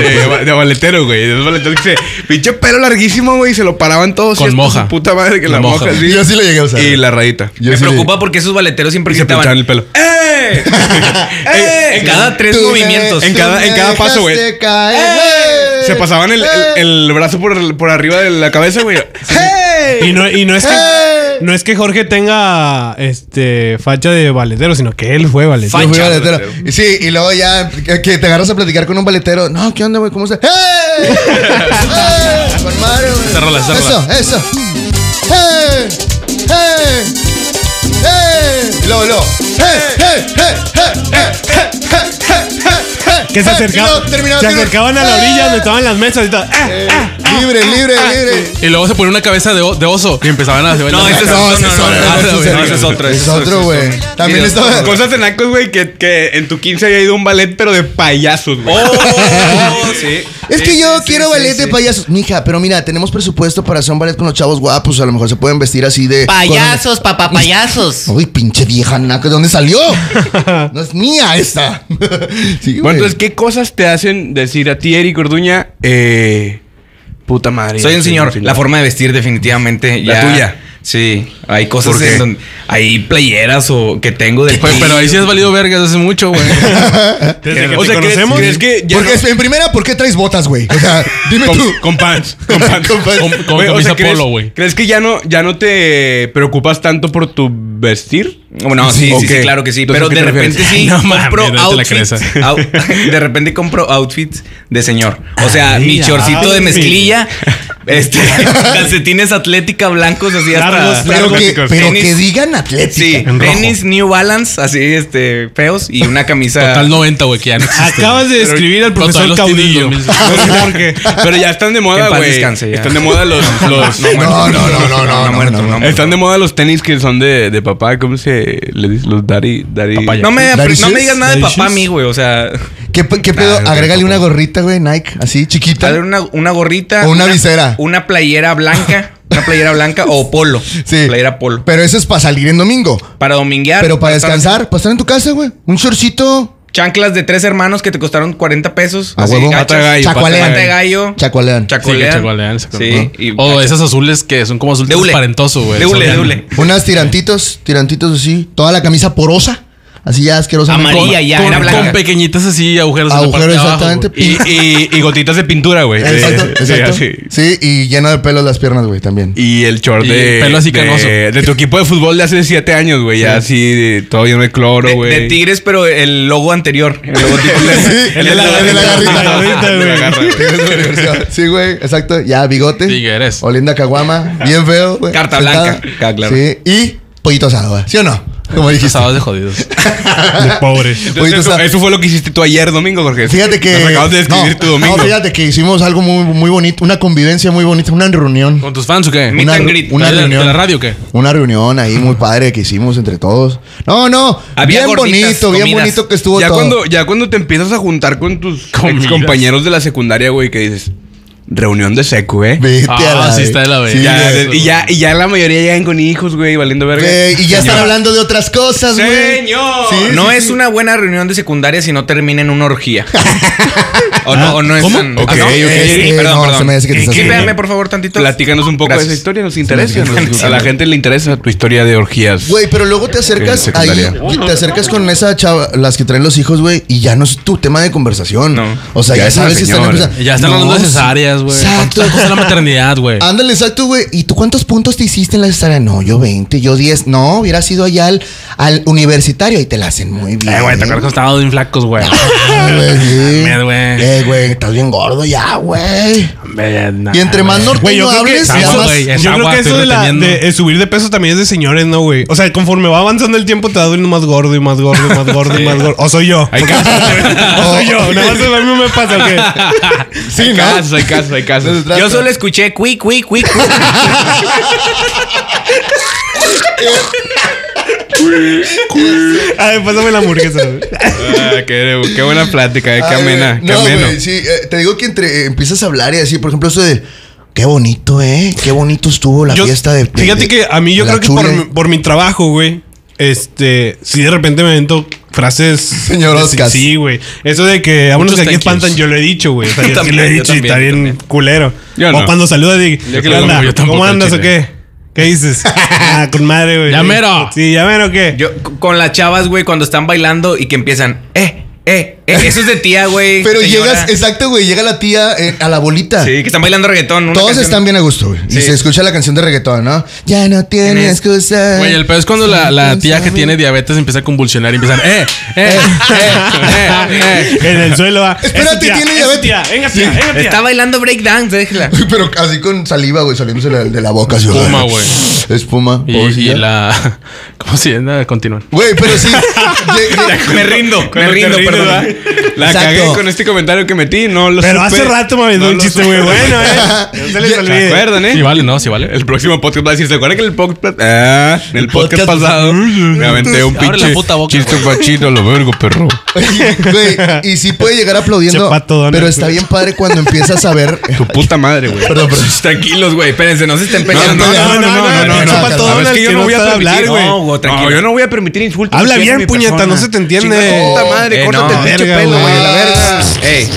de, valetero, güey. De esos valeteros que se. Pinche pelo larguísimo, güey. y Se lo paraban todos. Con moja. Puta madre que la, La moja. Sí. Yo sí lo llegué a usar. Y la rayita. Yo Me sí preocupa porque esos valeteros siempre Y se pinchaban el pelo. ¡Eh! ¡Eh! En cada tres Tú me- movimientos. En cada- en cada paso, güey. caer, ¡Eh! Se pasaban el, el, el brazo por, por arriba de la cabeza, güey. ¡Hey! Y no, y no es que. No es que Jorge tenga este facha de valetero, sino que él fue fui Facha. Y Sí, y luego ya que, te agarras a platicar con un valetero. No, ¿qué onda, güey? ¿Cómo estás? ¡Hey! ¡Hey! Con esa Eso, eso. ¡Eh! ¡Eh! ¡Eh! Lo, lo. Que se, acercaba, se acercaban a la orilla donde estaban las mesas y todo. Libre, libre, libre. Y luego se pone una cabeza de, oso y empezaban a hacer No, ese es No, otro. ese es No, ese es otro. ese es otro. Ese es otro, güey. También estaba. Cosas de nacos, güey, que, que en tu 15 había ido un ballet, pero de payasos, güey. Oh, sí. Es que yo sí, quiero sí, ballet sí, de payasos. Mija, pero mira, tenemos presupuesto para hacer un ballet con los chavos guapos. A lo mejor se pueden vestir así de. Payasos, papá, payasos. Uy, pinche vieja naca, ¿de dónde salió? no es mía esta. sí. Bueno, entonces, ¿qué cosas te hacen decir a ti, Eric Orduña? Eh, puta madre. Soy un señor. La forma de vestir definitivamente. La ya- tuya. Sí. Hay cosas en donde... Hay playeras o que tengo de... Pues, pero ahí sí has valido vergas hace mucho, güey. Desde que O te sea, ¿crees, conocemos. crees que ya Porque no- en primera, ¿por qué traes botas, güey? O sea, dime con, tú. con pants, con pants. Con pants. Con, con Güey, o camisa sea, ¿crees, polo, güey. ¿Crees que ya no, ya no te preocupas tanto por tu vestir? Bueno, sí, sí, claro que sí. Entonces, Pero ¿a qué de te repente refieres? sí No mames, compro no te la outfits. crees. au- de repente compro outfits de señor. O sea, Ay, mi chorcito de mezclilla, este, calcetines atlética blancos así hasta. Largos, Pero, que, pero Tenis. que digan atlética. Sí, tenis New Balance, así, este, feos y una camisa. Total 90, güey, que ya no existe. Acabas de describir al Pero profesor Caudillo. en No sé 2000. por qué. Pero ya están de moda, güey. Están de moda los, los No, No, no, no, no, no, no, muerto, no, no. están de moda los tenis que son de, de papá, ¿cómo se le dice? Los daddy, daddy. No me, Daddy no me digas nada de papá a mí, güey. O sea, ¿Qué, qué pedo? No, Agrégale no, una no. gorrita, güey, Nike, así, chiquita. a ver, una, una gorrita. O una visera. Una playera blanca. Una playera blanca o polo. Sí. Playera polo. Pero eso es para salir en domingo. Para dominguear. Pero para descansar, para estar en tu casa, güey. Un shortcito. Chanclas de tres hermanos que te costaron 40 pesos. A así, huevo. Pata de gallo, Chacualean. Pata de gallo. Chacualean. Sí, O gachas. esas azules que son como azul transparentoso, güey. De hule, Son- de hule. Unas tirantitos, tirantitos así. Toda la camisa porosa. Así ya asquerosa. Amarilla ya, con, era con blanca. pequeñitas así, agujeros en la Agujero parte de abajo, exactamente. güey. Y, y, y gotitas de pintura, güey. Exacto, Sí, exacto. Sí, y lleno de pelos las piernas, güey, también. Y el short Y de, pelo así de, canoso. de tu equipo de fútbol de hace siete años, güey. Ya así, de- todo lleno de cloro, güey. de tigres, pero el logo anterior. El logotipo Sí, el de la, el de la garrita. La garrita, De la güey. Sí, güey, exacto. Ya, bigote. Tigres. Oliendo a caguama. Bien feo, güey. Carta blanca. Ah, claro. Sí, y pollito asado, güey. ¿Sí o no? Como dijiste. Pasados de jodidos. De pobre. Entonces, Pollito eso, fue lo que hiciste tú ayer domingo, Jorge. Fíjate que. Nos acabas de describir no, tu domingo. No, fíjate que hicimos algo muy, muy bonito, una convivencia muy bonita, una reunión. ¿Con tus fans o qué? Meet Una, and greet. una ¿De, la- reunión. ¿De la radio o qué? Una reunión ahí muy padre que hicimos entre todos. No, no. Había bien gorditas, bonito, bien bonito que estuvo ya todo. cuando, ya cuando te empiezas a juntar con tus compañeros de la secundaria, güey, que dices, reunión de secu, ¿eh? Vete Ah, a la sí está de la verga. Ya, güey. de- y, ya, y ya la mayoría llegan con hijos, güey, valiendo verga. Güey, y ya están hablando de otras cosas, güey. Señor. Sí, no sí, es sí. una buena reunión de secundaria si no termina en una orgía. o, no, o no es ¿Cómo? tan- Ok, ¿Ah, no? ok. Eh, perdón, no, perdón. se me hace que te estás Sí, confundiendo. véanme, por favor, tantito. Platícanos un poco Gracias. de esa historia, nos interesa. Nos- a la gente le interesa tu historia de orgías. Güey, pero luego te acercas ahí, te acercas con esa chava, las que traen los hijos, güey, y ya no es tu tema de conversación. No. O sea, Ya sabes que están. Ya están hablando de sí. Güey. Exacto. ¿Cuántas cosas de la maternidad, güey? Ándale, exacto, güey. ¿Y tú cuántos puntos te hiciste en la cesárea? No, yo 20, yo 10. No, hubiera sido allá al, al universitario y te la hacen muy bien. Eh, güey, te acuerdas que estábamos bien flacos, güey. Ah, güey, güey. Eh, güey, estás bien gordo ya, güey. Nah, Y entre más güey. Güey, norteño que, hables, ya más... güey. Yo creo que eso de, la, de, subir de peso también es de señores, ¿no, güey? O sea, conforme va avanzando el tiempo te vas volviendo más gordo y más gordo y más gordo y más gordo. O soy yo. Hay casos. o soy yo. Nada más a mí me pasa, ¿o qué? Sí, hay ¿no? casos, hay casos, hay casos. Yo solo escuché cui, cui, cui, cui. Ay, pásame la hamburguesa. güey. Ah, qué, qué buena plática, eh, qué Ay, amena, qué no, ameno. sí, eh, te digo que entre eh, empiezas a hablar y así, por ejemplo, eso de qué bonito, ¿eh? Qué bonito estuvo la Yo- fiesta de, de- Fíjate de- que a mí yo creo que por, por mi trabajo, güey, este, si de repente me avento frases. Señor Sí, Oscar. Sí, güey. Eso de que vámonos que aquí espantan, yo lo he dicho, güey. O sea, Yo también, lo he dicho y está bien también. culero. Yo o no. cuando saluda, digo, ¿Cómo andas o qué? ¿Qué dices? ah, con madre, güey. Ya mero. Sí, ya mero, ¿qué? Yo con las chavas, güey, cuando están bailando y que empiezan, eh, Eh, Eso es de tía, güey. Pero señora. llegas, exacto, güey, llega la tía eh, a la bolita. Sí, que están bailando reggaetón. una Todos canción. están bien a gusto, güey. Y Sí. se escucha la canción de reggaetón, ¿no? Ya no tienes Tienes- excusa. Güey, el peor es cuando la, la tía que tiene diabetes empieza a convulsionar y empiezan, eh, eh, eh, eh, eh. En el suelo va. Espérate, "Es tu tía, tiene diabetes". tía, Venga, tía, venga, tía. Está bailando breakdance, déjela. Pero así con saliva, güey, saliéndose la- de la boca. así, Espuma, güey. Espuma. Y, y la. ¿Cómo se llama? Continúan. Güey, pero sí. Me rindo, me rindo, perdón. La Exacto. cagué con este comentario que metí, no lo Pero supe. hace rato me aventó No un lo chiste supe. muy bueno, ¿eh? No se les Ya- ¿Se olvide. acuerdan, eh? Sí, vale, no, sí, vale. El próximo podcast va a decir, ¿se acuerdan que el podcast, ah, en el podcast, podcast- pasado me aventé un pinche la puta boca, chiste machito, lo vergo, perro? Güey, y sí puede llegar aplaudiendo. Pato pero está bien padre cuando empiezas a ver. Tu puta madre, güey. Perdón, perdón. Tranquilos, güey. Espérense, no se estén No, peleando. no, no, no, no, no, no, no, que yo no no voy a hablar, güey. No, güey, tranquilo. No, yo no voy a permitir insultos. Habla bien, puñeta, no se te entiende. Puta madre, Eh, córtate no. el Verga, pelo, güey, la verga. Ey,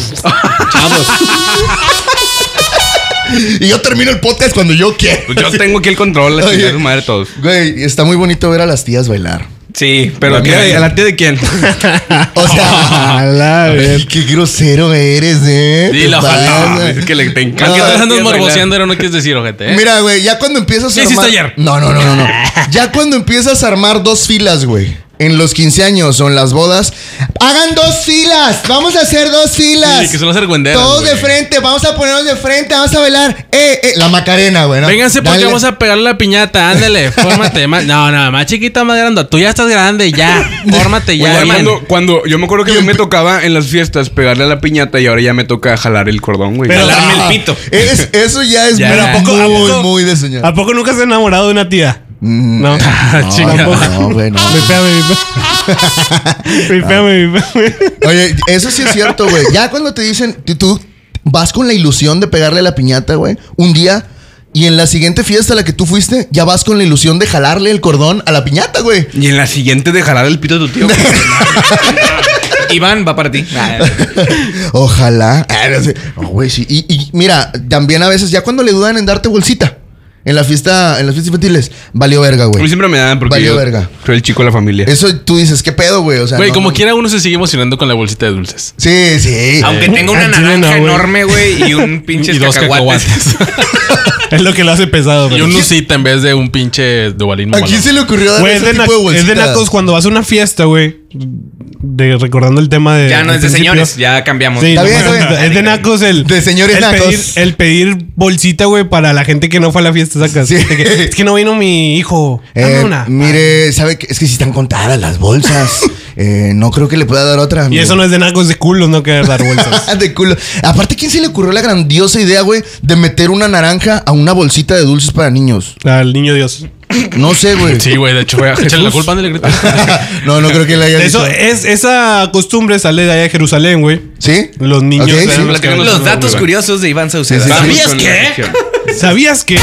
Y yo termino el podcast cuando yo quiero. Pues yo tengo aquí el control, la chingada de madre todos. Güey, está muy bonito ver a las tías bailar. sí, Pero ¿a, qué- ¿a la tía de quién? O sea, A la ver. qué grosero eres, ¿eh? Sí, Te la pasas. ojalá. Dice que le te ¿Qué encanta. tal las andas tías bailar. morboseando? Pero no quieres decir, ojete, ¿eh? Mira, güey, ya cuando empiezas a ¿Qué hiciste armar... ayer? No, no, no, no, no. ya cuando empiezas a armar dos filas, güey. En los 15 años o en las bodas. Hagan dos filas. Vamos a hacer dos filas. Sí, que son las argüenderas, Todos de frente. Vamos a ponernos de frente. Vamos a bailar. Eh, eh. La Macarena, güey. ¿no? Vénganse porque Dale. vamos a pegarle la piñata. Ándale, fórmate. más- No, no, más chiquita, más grande. Tú ya estás grande, ya. Fórmate ya. man. cuando, yo me acuerdo que a mí me tocaba en las fiestas pegarle a la piñata y ahora ya me toca jalar el cordón, güey. Pero- Jalarme el pito. es- eso ya es Ya. muy, Pero ¿a poco- a muy, poco- muy de señor. ¿A poco nunca se ha enamorado de una tía? No. No, no, güey, no. Vipéame, vipéame. Vipéame, vipéame. Oye, eso sí es cierto, güey. Ya cuando te dicen, tú- vas con la ilusión de pegarle a la piñata, güey, un día. Y en la siguiente fiesta a la que tú fuiste, ya vas con la ilusión de jalarle el cordón a la piñata, güey. Y en la siguiente de jalar el pito de tu tío. güey. Iván va para ti. Ojalá. Ah, no. No, güey, sí. Y, y mira, también a veces, ya cuando le dudan en darte bolsita. En la fiesta, en las fiestas infantiles, valió verga, A mí güey. siempre me dan porque Valió yo verga. soy el chico de la familia. Eso tú dices, ¿qué pedo, güey? O sea, Güey, no, como no. quiera uno se sigue emocionando con la bolsita de dulces. Sí, sí. Aunque tenga una Ah, chile, naranja no, güey. enorme, güey, y un pinche y dos cacahuates. cacahuates. Es lo que lo hace pesado, y un lucita en vez de un pinche dubalín ¿A quién se le ocurrió dar Güey, es ese de, tipo na- de bolsitas? es de nacos cuando vas a una fiesta, güey. De, recordando el tema de. Ya no es de principio. señores, ya cambiamos. Sí, Está no, bien, está bien. es de nacos el. De señores el nacos. Pedir, el pedir bolsita, güey, para la gente que no fue a la fiesta, sacas. Sí. De que, es que no vino mi hijo. Dame Eh, una. mire, ¿sabe que Es que si están contadas las bolsas. Eh, no creo que le pueda dar otra. Y amigo. eso no es de nacos de culos, no querer dar bolsas. de culo. Aparte, ¿quién se le ocurrió la grandiosa idea, güey, de meter una naranja a una bolsita de dulces para niños? Al niño Dios. No sé, güey. Sí, güey, de hecho, voy a echarle la culpa, ándale, grita. no, no creo que le haya Eso, dicho. es, esa costumbre sale de allá de Jerusalén, güey. ¿Sí? Los niños. Sí. los que- datos güey. curiosos de Iván Saucedo. Sí, sí, sí. ¿Sabías qué? ¿Sabías que?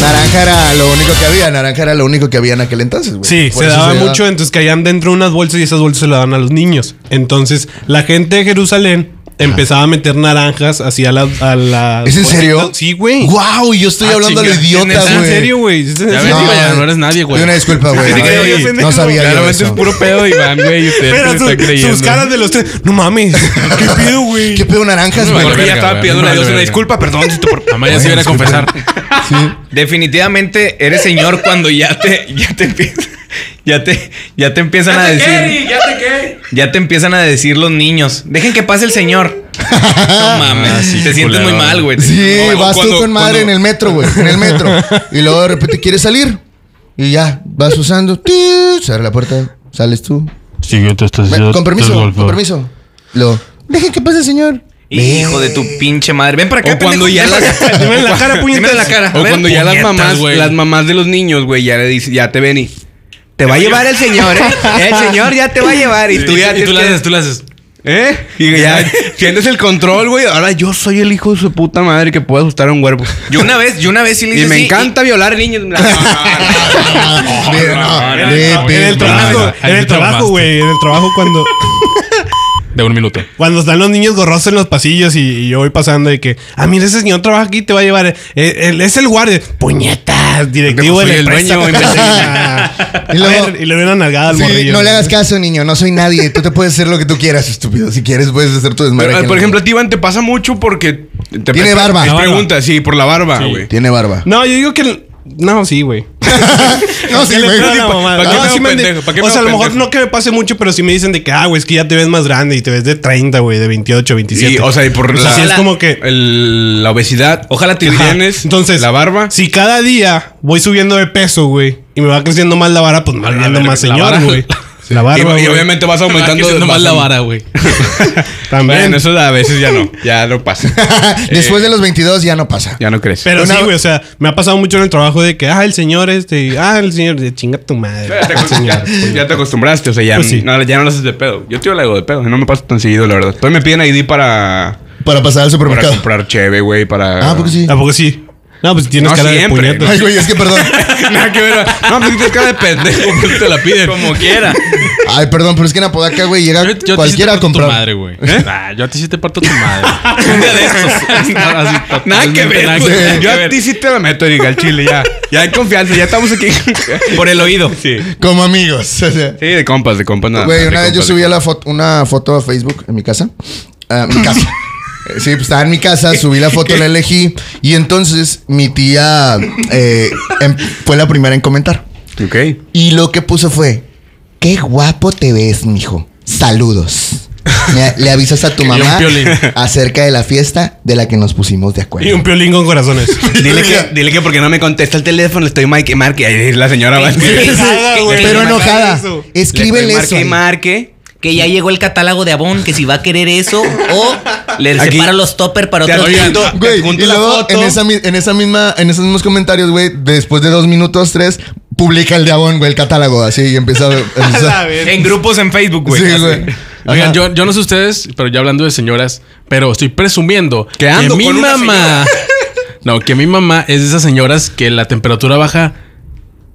Naranja era lo único que había. Naranja era lo único que había en aquel entonces, güey. Sí, Por se eso daba mucho, entonces caían dentro de unas bolsas y esas bolsas se las daban a los niños. Entonces, la gente de Jerusalén empezaba a meter naranjas así a la. A la ¿Es en serio? Sí, güey. ¡Wow! Yo estoy Ah, hablando chinga. idiota, ¿Es güey. en serio, güey? ¿Es en Ya no eres nadie, güey. Una disculpa, güey. Pendejo. No sabía yo Claramente eso. es puro pedo, Iván, güey. Pero su- creyendo. sus caras de los tres. No mames. ¿Qué pido, güey? ¿Qué pedo naranjas, No, güey? Porque ya estaba pidiendo no a vale Dios una verga. disculpa, perdón. si te por- Mamá ya se iba a confesar. Definitivamente eres señor cuando ya te, ya te ya te, ya te empiezan a decir. Ya te empiezan a decir los niños. Dejen que pase el señor. No mames. te sientes muy mal, güey. Sí, No, vas cuando- tú con madre cuando- en el metro, güey. En el metro. y luego de repente quieres salir. Y ya, vas usando. Se abre la puerta. Sales tú. Siguiente Ven, con permiso, con permiso. Luego, dejen que pase el señor. Hijo de tu pinche madre. Ven para acá. O cuando ya Ven las- en la cara, Dime en puñetas. la cara. O cuando ya las puñetas, mamás, güey. las mamás de los niños, güey, ya le dicen, ya te ven y. Te va a llevar el señor, ¿eh? El señor ya te va a llevar. Y tú ya Y tú tienes la que- haces, tú la haces. ¿Eh? Y ya sientes el control, güey. Ahora yo soy el hijo de su puta madre que puede asustar a un huervo. Yo una vez, yo una vez sí le Y hice me así, encanta violar niños. En el trabajo, en el güey. En el trabajo cuando. De un minuto. Cuando están los niños gorrosos en los pasillos y, y yo voy pasando de que, ah, mira, ese señor trabaja aquí, te va a llevar. eh, él es el guardia. Puñetas, directivo Yo de dueño, y, Y luego- y le ven una nalgada al Sí, morrillo. no le hagas caso, niño. No soy nadie. Tú te puedes hacer lo que tú quieras, estúpido. Si quieres, puedes hacer tu desmadre. Pero, por ejemplo, a ti, Iván, te pasa mucho porque... Te Tiene barba. Es barba. pregunta, sí, por la barba, güey. Tiene barba. No, yo digo que. No, sí, güey. no, sí, ¿Qué le güey. O sea, a lo mejor pendejo? no que me pase mucho, pero sí me dicen de que, ah, güey, es que ya te ves más grande y te ves de 30, güey, de 28, 27. Sí, o sea, y por O sea, la, sí es como que. el- la obesidad. Ojalá te tienes. Entonces, la barba. Si cada día voy subiendo de peso, güey, y me va creciendo más la vara, pues me va viendo más señor, vara. La barba, y, obviamente vas aumentando más la vara, güey. También. Bueno, eso a veces ya no. Ya no pasa. Después de los 22 ya no pasa. ya no crees. Pero Una- sí, güey, o sea, me ha pasado mucho en el trabajo de que, ah, el señor este, ah, el señor de chinga tu madre. Ya te, ya- acostumbraste, o sea, ya, Pues sí. no, ya no lo haces de pedo. Yo tío la hago de pedo, no me pasa tan seguido, la verdad. Todavía me piden ID para, Para pasar al para supermercado. comprar cheve, güey, para... Ah, porque sí. Tampoco sí. No, pues tienes No, cara de puñetas. Ay, güey, es que perdón. Nada que ver. No, pues tienes cara de pendejo, pues te la piden. Como quiera. Ay, perdón, pero es que en Apodaca, güey, llega Yo, yo te cualquiera a parto comprar. tu madre, güey. ¿Eh? Ah, yo a ti sí te parto tu madre. Un día de estos. Así, Nada que ver, nada que. Yo a ti sí te la meto, Erika, al chile, ya. Ya hay confianza, ya estamos aquí. Por el oído. Sí. Como amigos. O sea, Sí, de compas, de compas, nada. Güey, una vez yo subí la foto, una foto a Facebook en mi casa. Ah, mi casa. Sí, pues estaba en mi casa, subí la foto, la elegí. Y entonces mi tía eh, em- fue la primera en comentar. Ok. Y lo que puso fue: Qué guapo te ves, mijo. Saludos. Me- le avisas a tu un mamá piolín. acerca de la fiesta de la que nos pusimos de acuerdo. Y un piolín con corazones. Dile que, dile que porque no me contesta el teléfono, le estoy marque, marque. Ahí la señora va. Sí, güey. Pero enojada. eso. Escríbele Le eso. ahí. marque, marque. Que ya llegó el catálogo de Avon, que si va a querer eso, o le Aquí- separa los topper para otro tiempo. Güey, y luego foto. en esa, mi- en esa misma, en esos mismos comentarios, güey, después de dos minutos, tres, publica el de Avon, güey, el catálogo, así, y empieza a... empieza- En grupos en Facebook, güey. Sí, güey. Oigan, yo, yo no sé ustedes, pero ya hablando de señoras, pero estoy presumiendo Que ando mi con una mamá. No, que mi mamá es de esas señoras que la temperatura baja,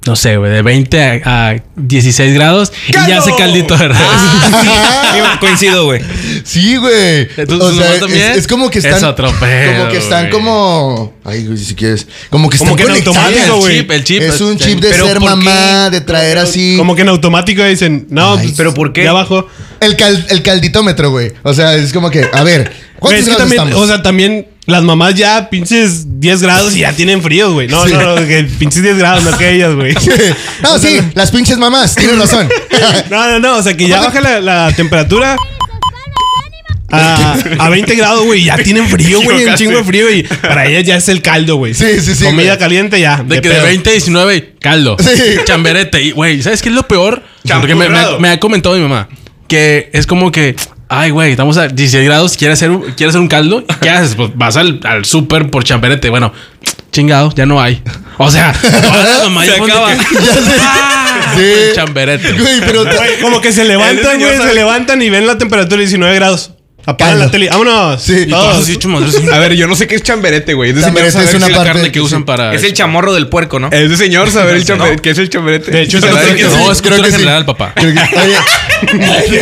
no sé, güey, de 20 a, a 16 grados y ya hace caldito res. Ah, sí, coincido, güey. Sí, güey. ¿Tus- O sea, es, como que están... Es otro pedo, Como que están como... Ay, güey, si quieres. Como que Como están que en conectadas. automático, güey. El chip, el chip. Es un chip de ser ¿por mamá, de traer así... Como que en automático dicen, no, Ay, pues, ¿pero por qué? Ya abajo. El, cal- el calditómetro, güey. O sea, es como que, a ver, ¿cuántos es que grados también, estamos? o sea, también las mamás ya pinches 10 grados y ya tienen frío, güey. No, Sí. no, no, que pinches 10 grados, no que ellas, güey. no, sí, las pinches mamás, tienes razón. No, no, no, o sea, que ya baja la, la temperatura a, a 20 grados, güey, ya tienen frío, güey, un chingo de frío y para ellas ya es el caldo, güey. Sí, sí, sí, Comida güey. caliente ya. De que de pedo. 20 a 19, caldo. Sí. Chamberete. Y, güey, ¿sabes qué es lo peor? Porque me, me- Champurrado. me ha comentado mi mamá que es como que, ay, güey, estamos a 16 grados, ¿quieres hacer un, quieres hacer un caldo? ¿Qué haces? Pues vas al, al súper por chamberete. Bueno, chingado, ya no hay. O sea, mamás Se acaba. Ya sé. Ah, Sí. chamberete. Güey, pero... Güey, como que se levantan, güey, se levantan y ven la temperatura de 19 grados. Apagan la tele. Vámonos. Sí. Todos. A ver, yo no sé qué es chamberete, güey. Es de señor Chamberete saber es si una la parte carne que usan sí. para... Es el chamorro del puerco, ¿no? Es de señor saber el ¿No? chamberete. ¿Qué es el chamberete? De hecho, es O sea, el- ¿sabes qué No, Creo es cultura que general, papá. Creo que- Oye,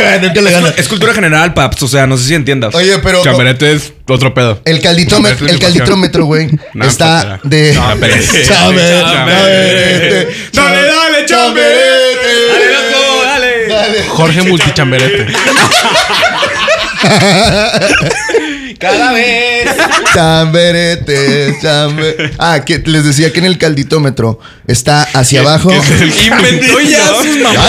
Ay, nunca le gana. Es cultura general, paps. O sea, no sé si entiendas. Oye, pero... Chamberete es otro pedo. El calditómetro, el calditrómetro, güey, No, está de... Chamberete. Chamberete. Chamberete. Dale, dale, chamberete. Dale, loco, dale. Dale. Jorge Multichamberete. Cada vez. Chamberete, chambe- Ah, que les decía que en el calditómetro está hacia abajo. Inventó ya sus mamás.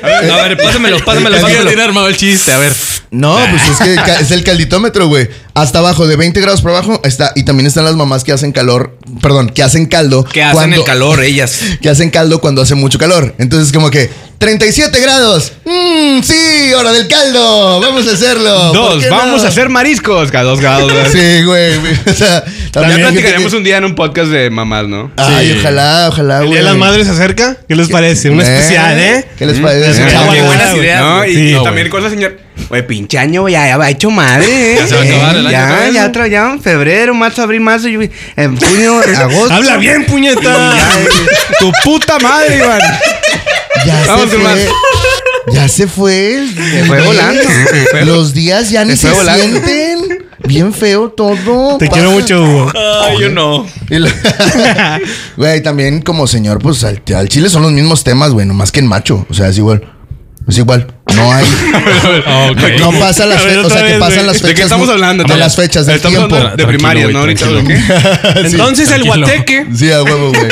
Claro. A ver, pásamelo, pásamelo, pásamelo. bien armado el chiste, a ver. No, pues es que es el calditómetro, güey. Hasta abajo, de 20 grados por abajo, está. Y también están las mamás que hacen calor. Perdón, que hacen caldo. Que hacen cuando- el calor, ellas. Que hacen caldo cuando hace mucho calor. Entonces, como que 37 grados. Mmm, sí, hora del caldo. Vamos a hacerlo. ¿Por Dos, vamos no? a hacer mariscos cada dos grados. güey. Sí, güey. O sea, Ya también platicaremos que- un día en un podcast de mamás, ¿no? Ay, ojalá, ojalá, El güey. De las Madres se acerca. ¿Qué les parece? Un especial, ¿eh? ¿Qué les parece? Eh, Chavo? qué buenas ideas. No, y, Sí, también con la señora. Oye, pinche año, ya, ya va hecho madre, ¿eh? Ya se va a acabar el año Ya, ya, febrero, marzo, abril, marzo, en junio, agosto. Habla bien, puñeta. Eh, tu puta madre, Iván. Ya Vamos, se fue. Ya se fue. Se fue volando. Los días ya ni Se sienten. Bien feo todo. Te pasa. quiero mucho, Hugo. Ay, yo no. Güey, también como señor, pues al, al chile son los mismos temas, güey, nomás que en macho. O sea, es igual. Es igual. No hay. Ok. No pasa las A ver, fechas. O sea, que pasan las fechas. ¿De qué estamos hablando? De las fechas del Estamos tiempo. de Tranquilo, primaria, ¿no? Ahorita, tranquilo. ¿o qué? Entonces el guateque. Sí, a huevo, güey.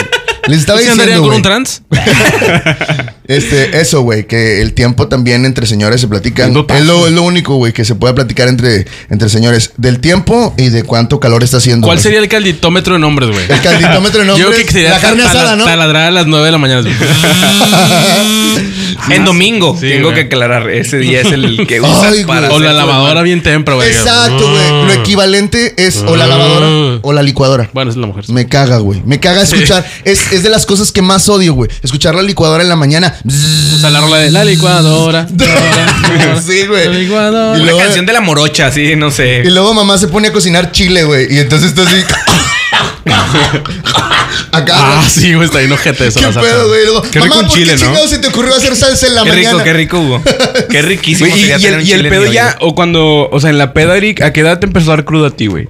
Les estaba ¿Sí andarían diciendo, con un trans? Este, eso, güey, que el tiempo también entre señores se platican. Paso. Es lo, es lo único, güey, que se puede platicar entre, entre señores. Del tiempo y de cuánto calor está haciendo. ¿Cuál sería el calditómetro de nombres, güey? El calditómetro de Yo nombres. creo que sería la carne asada, ¿no? taladrar a las 9 de la mañana. En domingo. Sí, tengo que aclarar. Ese día es el que usas Ay, para. O la lavadora bien temprano, güey. Exacto, güey. Lo equivalente es o la lavadora o la licuadora. Bueno, es la mujer. Me caga, güey. Me caga escuchar. Es, es de las cosas que más odio, güey. Escuchar la licuadora en la mañana. O sea, la rola de la licuadora. Sí, güey. La licuadora. Y Una luego- canción de la morocha, sí, no sé. Y luego mamá se pone a cocinar chile, güey. Y entonces tú así. Acá. Ah, sí, güey, está bien ojete eso. ¿Qué la pedo, güey? Luego, Qué rico mamá, un ¿por chile, qué ¿no? se te ocurrió hacer salsa en la Qué mañana? rico, qué rico, Hugo. Qué riquísimo. Güey, y, sería y tener el, un y el chile en pedo ya, o cuando, o sea, en la peda, Eric, ¿a qué edad te empezó a dar cruda a ti, güey?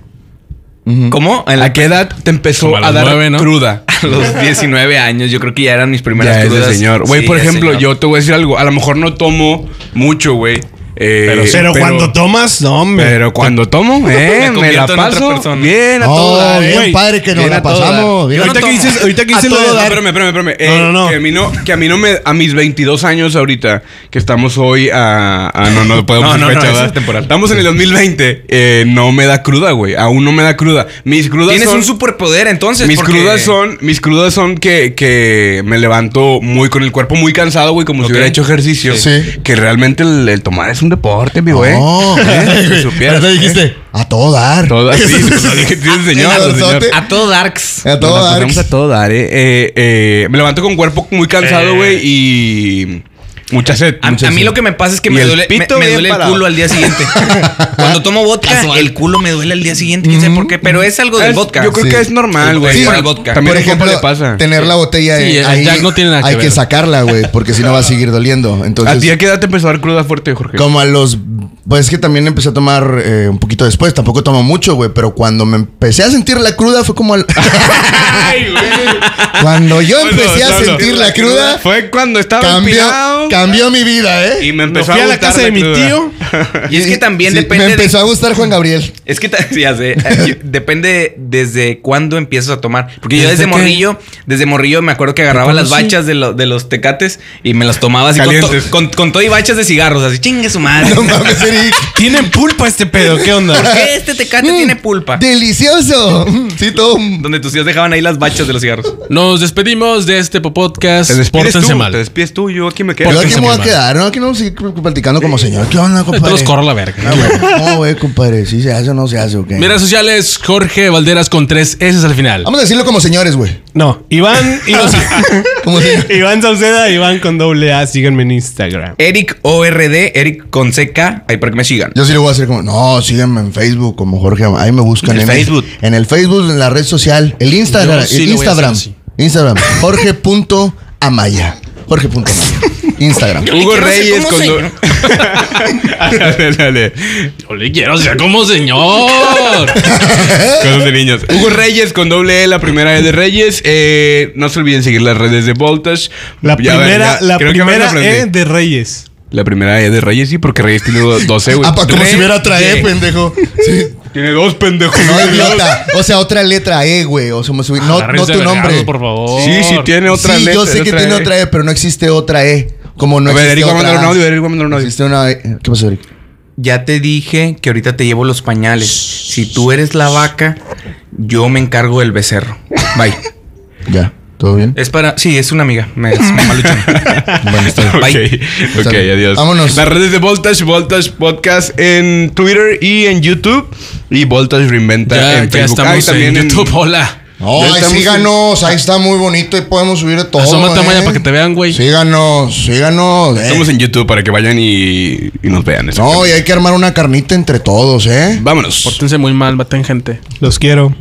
¿Cómo? En ¿A la qué edad te empezó a a, dar cruda? A los 19 años, yo creo que ya eran mis primeras Ya es de señor. Güey, Sí, por ejemplo, señor. yo te voy a decir algo. A lo mejor no tomo mucho, güey. Eh, Pero, cuando tomas, no, hombre. Pero cuando tomo, eh, Me me, la paso persona. bien a Oh, toda, bien güey. padre que nos Bien la pasamos. bien. No ahorita, que dices, ahorita que dices lo de No, espérame, espérame, espérame. Eh, No, no, no. Que a mí no, que a mí no me, a mis 22 años ahorita, que estamos hoy a, a no, no podemos No, no, no, temporal. Estamos en el 2020, eh, no me da cruda, güey. Aún no me da cruda. Mis crudas Tienes son, un superpoder entonces. mis porque- crudas son, mis crudas son que, que me levanto muy con el cuerpo muy cansado, güey, como si hubiera hecho ejercicio. Sí. Que realmente el, el tomar es un deporte, mi güey. No. ¿Eh? Si supieras, Pero te dijiste, a todo dar. Todas, sí, sí, sí, señor. A todo Darks. A todo Nos la dar. pasamos a todo dar, eh. Eh, eh, me levanto con cuerpo muy cansado, Eh. güey, y mucha sed. A, mucha a mí sed. lo que me pasa es que me el duele, me, pito me duele el culo al día siguiente. Cuando tomo vodka, el culo me duele al día siguiente. Quién sabe por qué, pero es algo del Es- vodka. Yo creo Sí. que es normal, güey. Sí, Por el vodka. También Por a ejemplo, le pasa. tener la botella Sí, ahí, Jack no tiene nada que hay ver. que sacarla, güey, porque si no va a seguir doliendo. ¿A Entonces, ti a qué edad te empezó a dar cruda fuerte, Jorge? como a los... Pues es que también empecé a tomar eh, un poquito después. Tampoco tomo mucho, güey. Pero cuando me empecé a sentir la cruda fue como... al- Ay, güey. cuando yo empecé a sentir la cruda, Fue cuando estaba cambió, empinado cambió mi vida, ¿eh? y me Me empezó fui a la gustar casa de mi tío. Y es que también Sí, depende Me de- empezó a gustar Juan Gabriel. Es que ya sé. Depende desde cuándo empiezas a tomar. Porque yo ¿Desde morrillo, desde morrillo me acuerdo que agarraba las bachas de, lo- de los tecates y me las tomaba así con, to- con, con todo y bachas de cigarros. Así, chingue su madre. No mames, Eric. Tiene pulpa este pedo, ¿qué onda? ¿Por qué este tecate Mm, tiene pulpa? ¡Delicioso! Sí, todo... Donde tus tíos dejaban ahí las bachas de los cigarros. Nos despedimos de este podcast. Te despides Pórtense tú, mal. te despides tú, yo aquí me quedo. Yo aquí me voy a quedar, ¿no? Aquí no vamos a seguir platicando como señor. ¿Qué onda, compadre? Te los corro la verga. Ah, güey. No, güey, compadre. ¿Sí se hace o no se hace o qué? Mis redes sociales, Jorge Valderas con tres S al final. Vamos a decirlo como señores, güey. No, Iván, Iván, Como señor. Iván Sauceda, Iván con doble A, síganme en Instagram. Eric ORD, Eric con CK, ahí para que me sigan. Yo sí le voy a hacer como, no, síganme en Facebook como Jorge. Ahí me buscan En el Facebook. en el Facebook, en la red social. El Instagram. Yo sí el le voy a hacer Instagram. así. Instagram. Jorge.amaya. Jorge.amaya. Instagram. Hugo Reyes con señor. Dale, dale. Yo le quiero ser como señor. Cosas de niños. Hugo Reyes con doble E, la primera E de Reyes. Eh, no se olviden seguir las redes de Voltage. La Ya ven, primera, ya- la primera. E de Reyes. La primera E de Reyes, sí, porque Reyes tiene do- 12, güey. Ah, pa, como Re- si hubiera otra E, pendejo. Sí. Tiene dos pendejos. No, idiota. O sea, otra letra E, güey. O sea, no, tu nombre. por favor. Sí, sí, tiene otra sí, letra. yo sé que tiene E. otra E, pero no existe otra E. Como no A ver, existe Eric va a mandar un audio, Eric va a mandar un audio. Existe una E. ¿Qué pasó, Eric? Ya te dije que ahorita te llevo los pañales. Si tú eres la vaca, yo me encargo del becerro. Bye. Ya. ¿Todo bien? Es para. Sí, es una amiga. Me, es mamá luchona. Bueno, está bien. Bye. Ok, ok, adiós. Vámonos. Las redes de Voltage, Voltage Podcast en Twitter y en YouTube. Y Voltage Reinventa Ya, en ya Facebook. estamos Ay, también en YouTube. Hola. No, ahí síganos. Ahí está muy bonito y podemos subir de todo. Asómate, ¿eh? Maya, para que te vean, güey. Síganos, síganos. eh. Estamos en YouTube para que vayan y, y nos vean. No, y hay que armar una carnita entre todos, ¿eh? Vámonos. Pórtense muy mal, maten gente. Los quiero.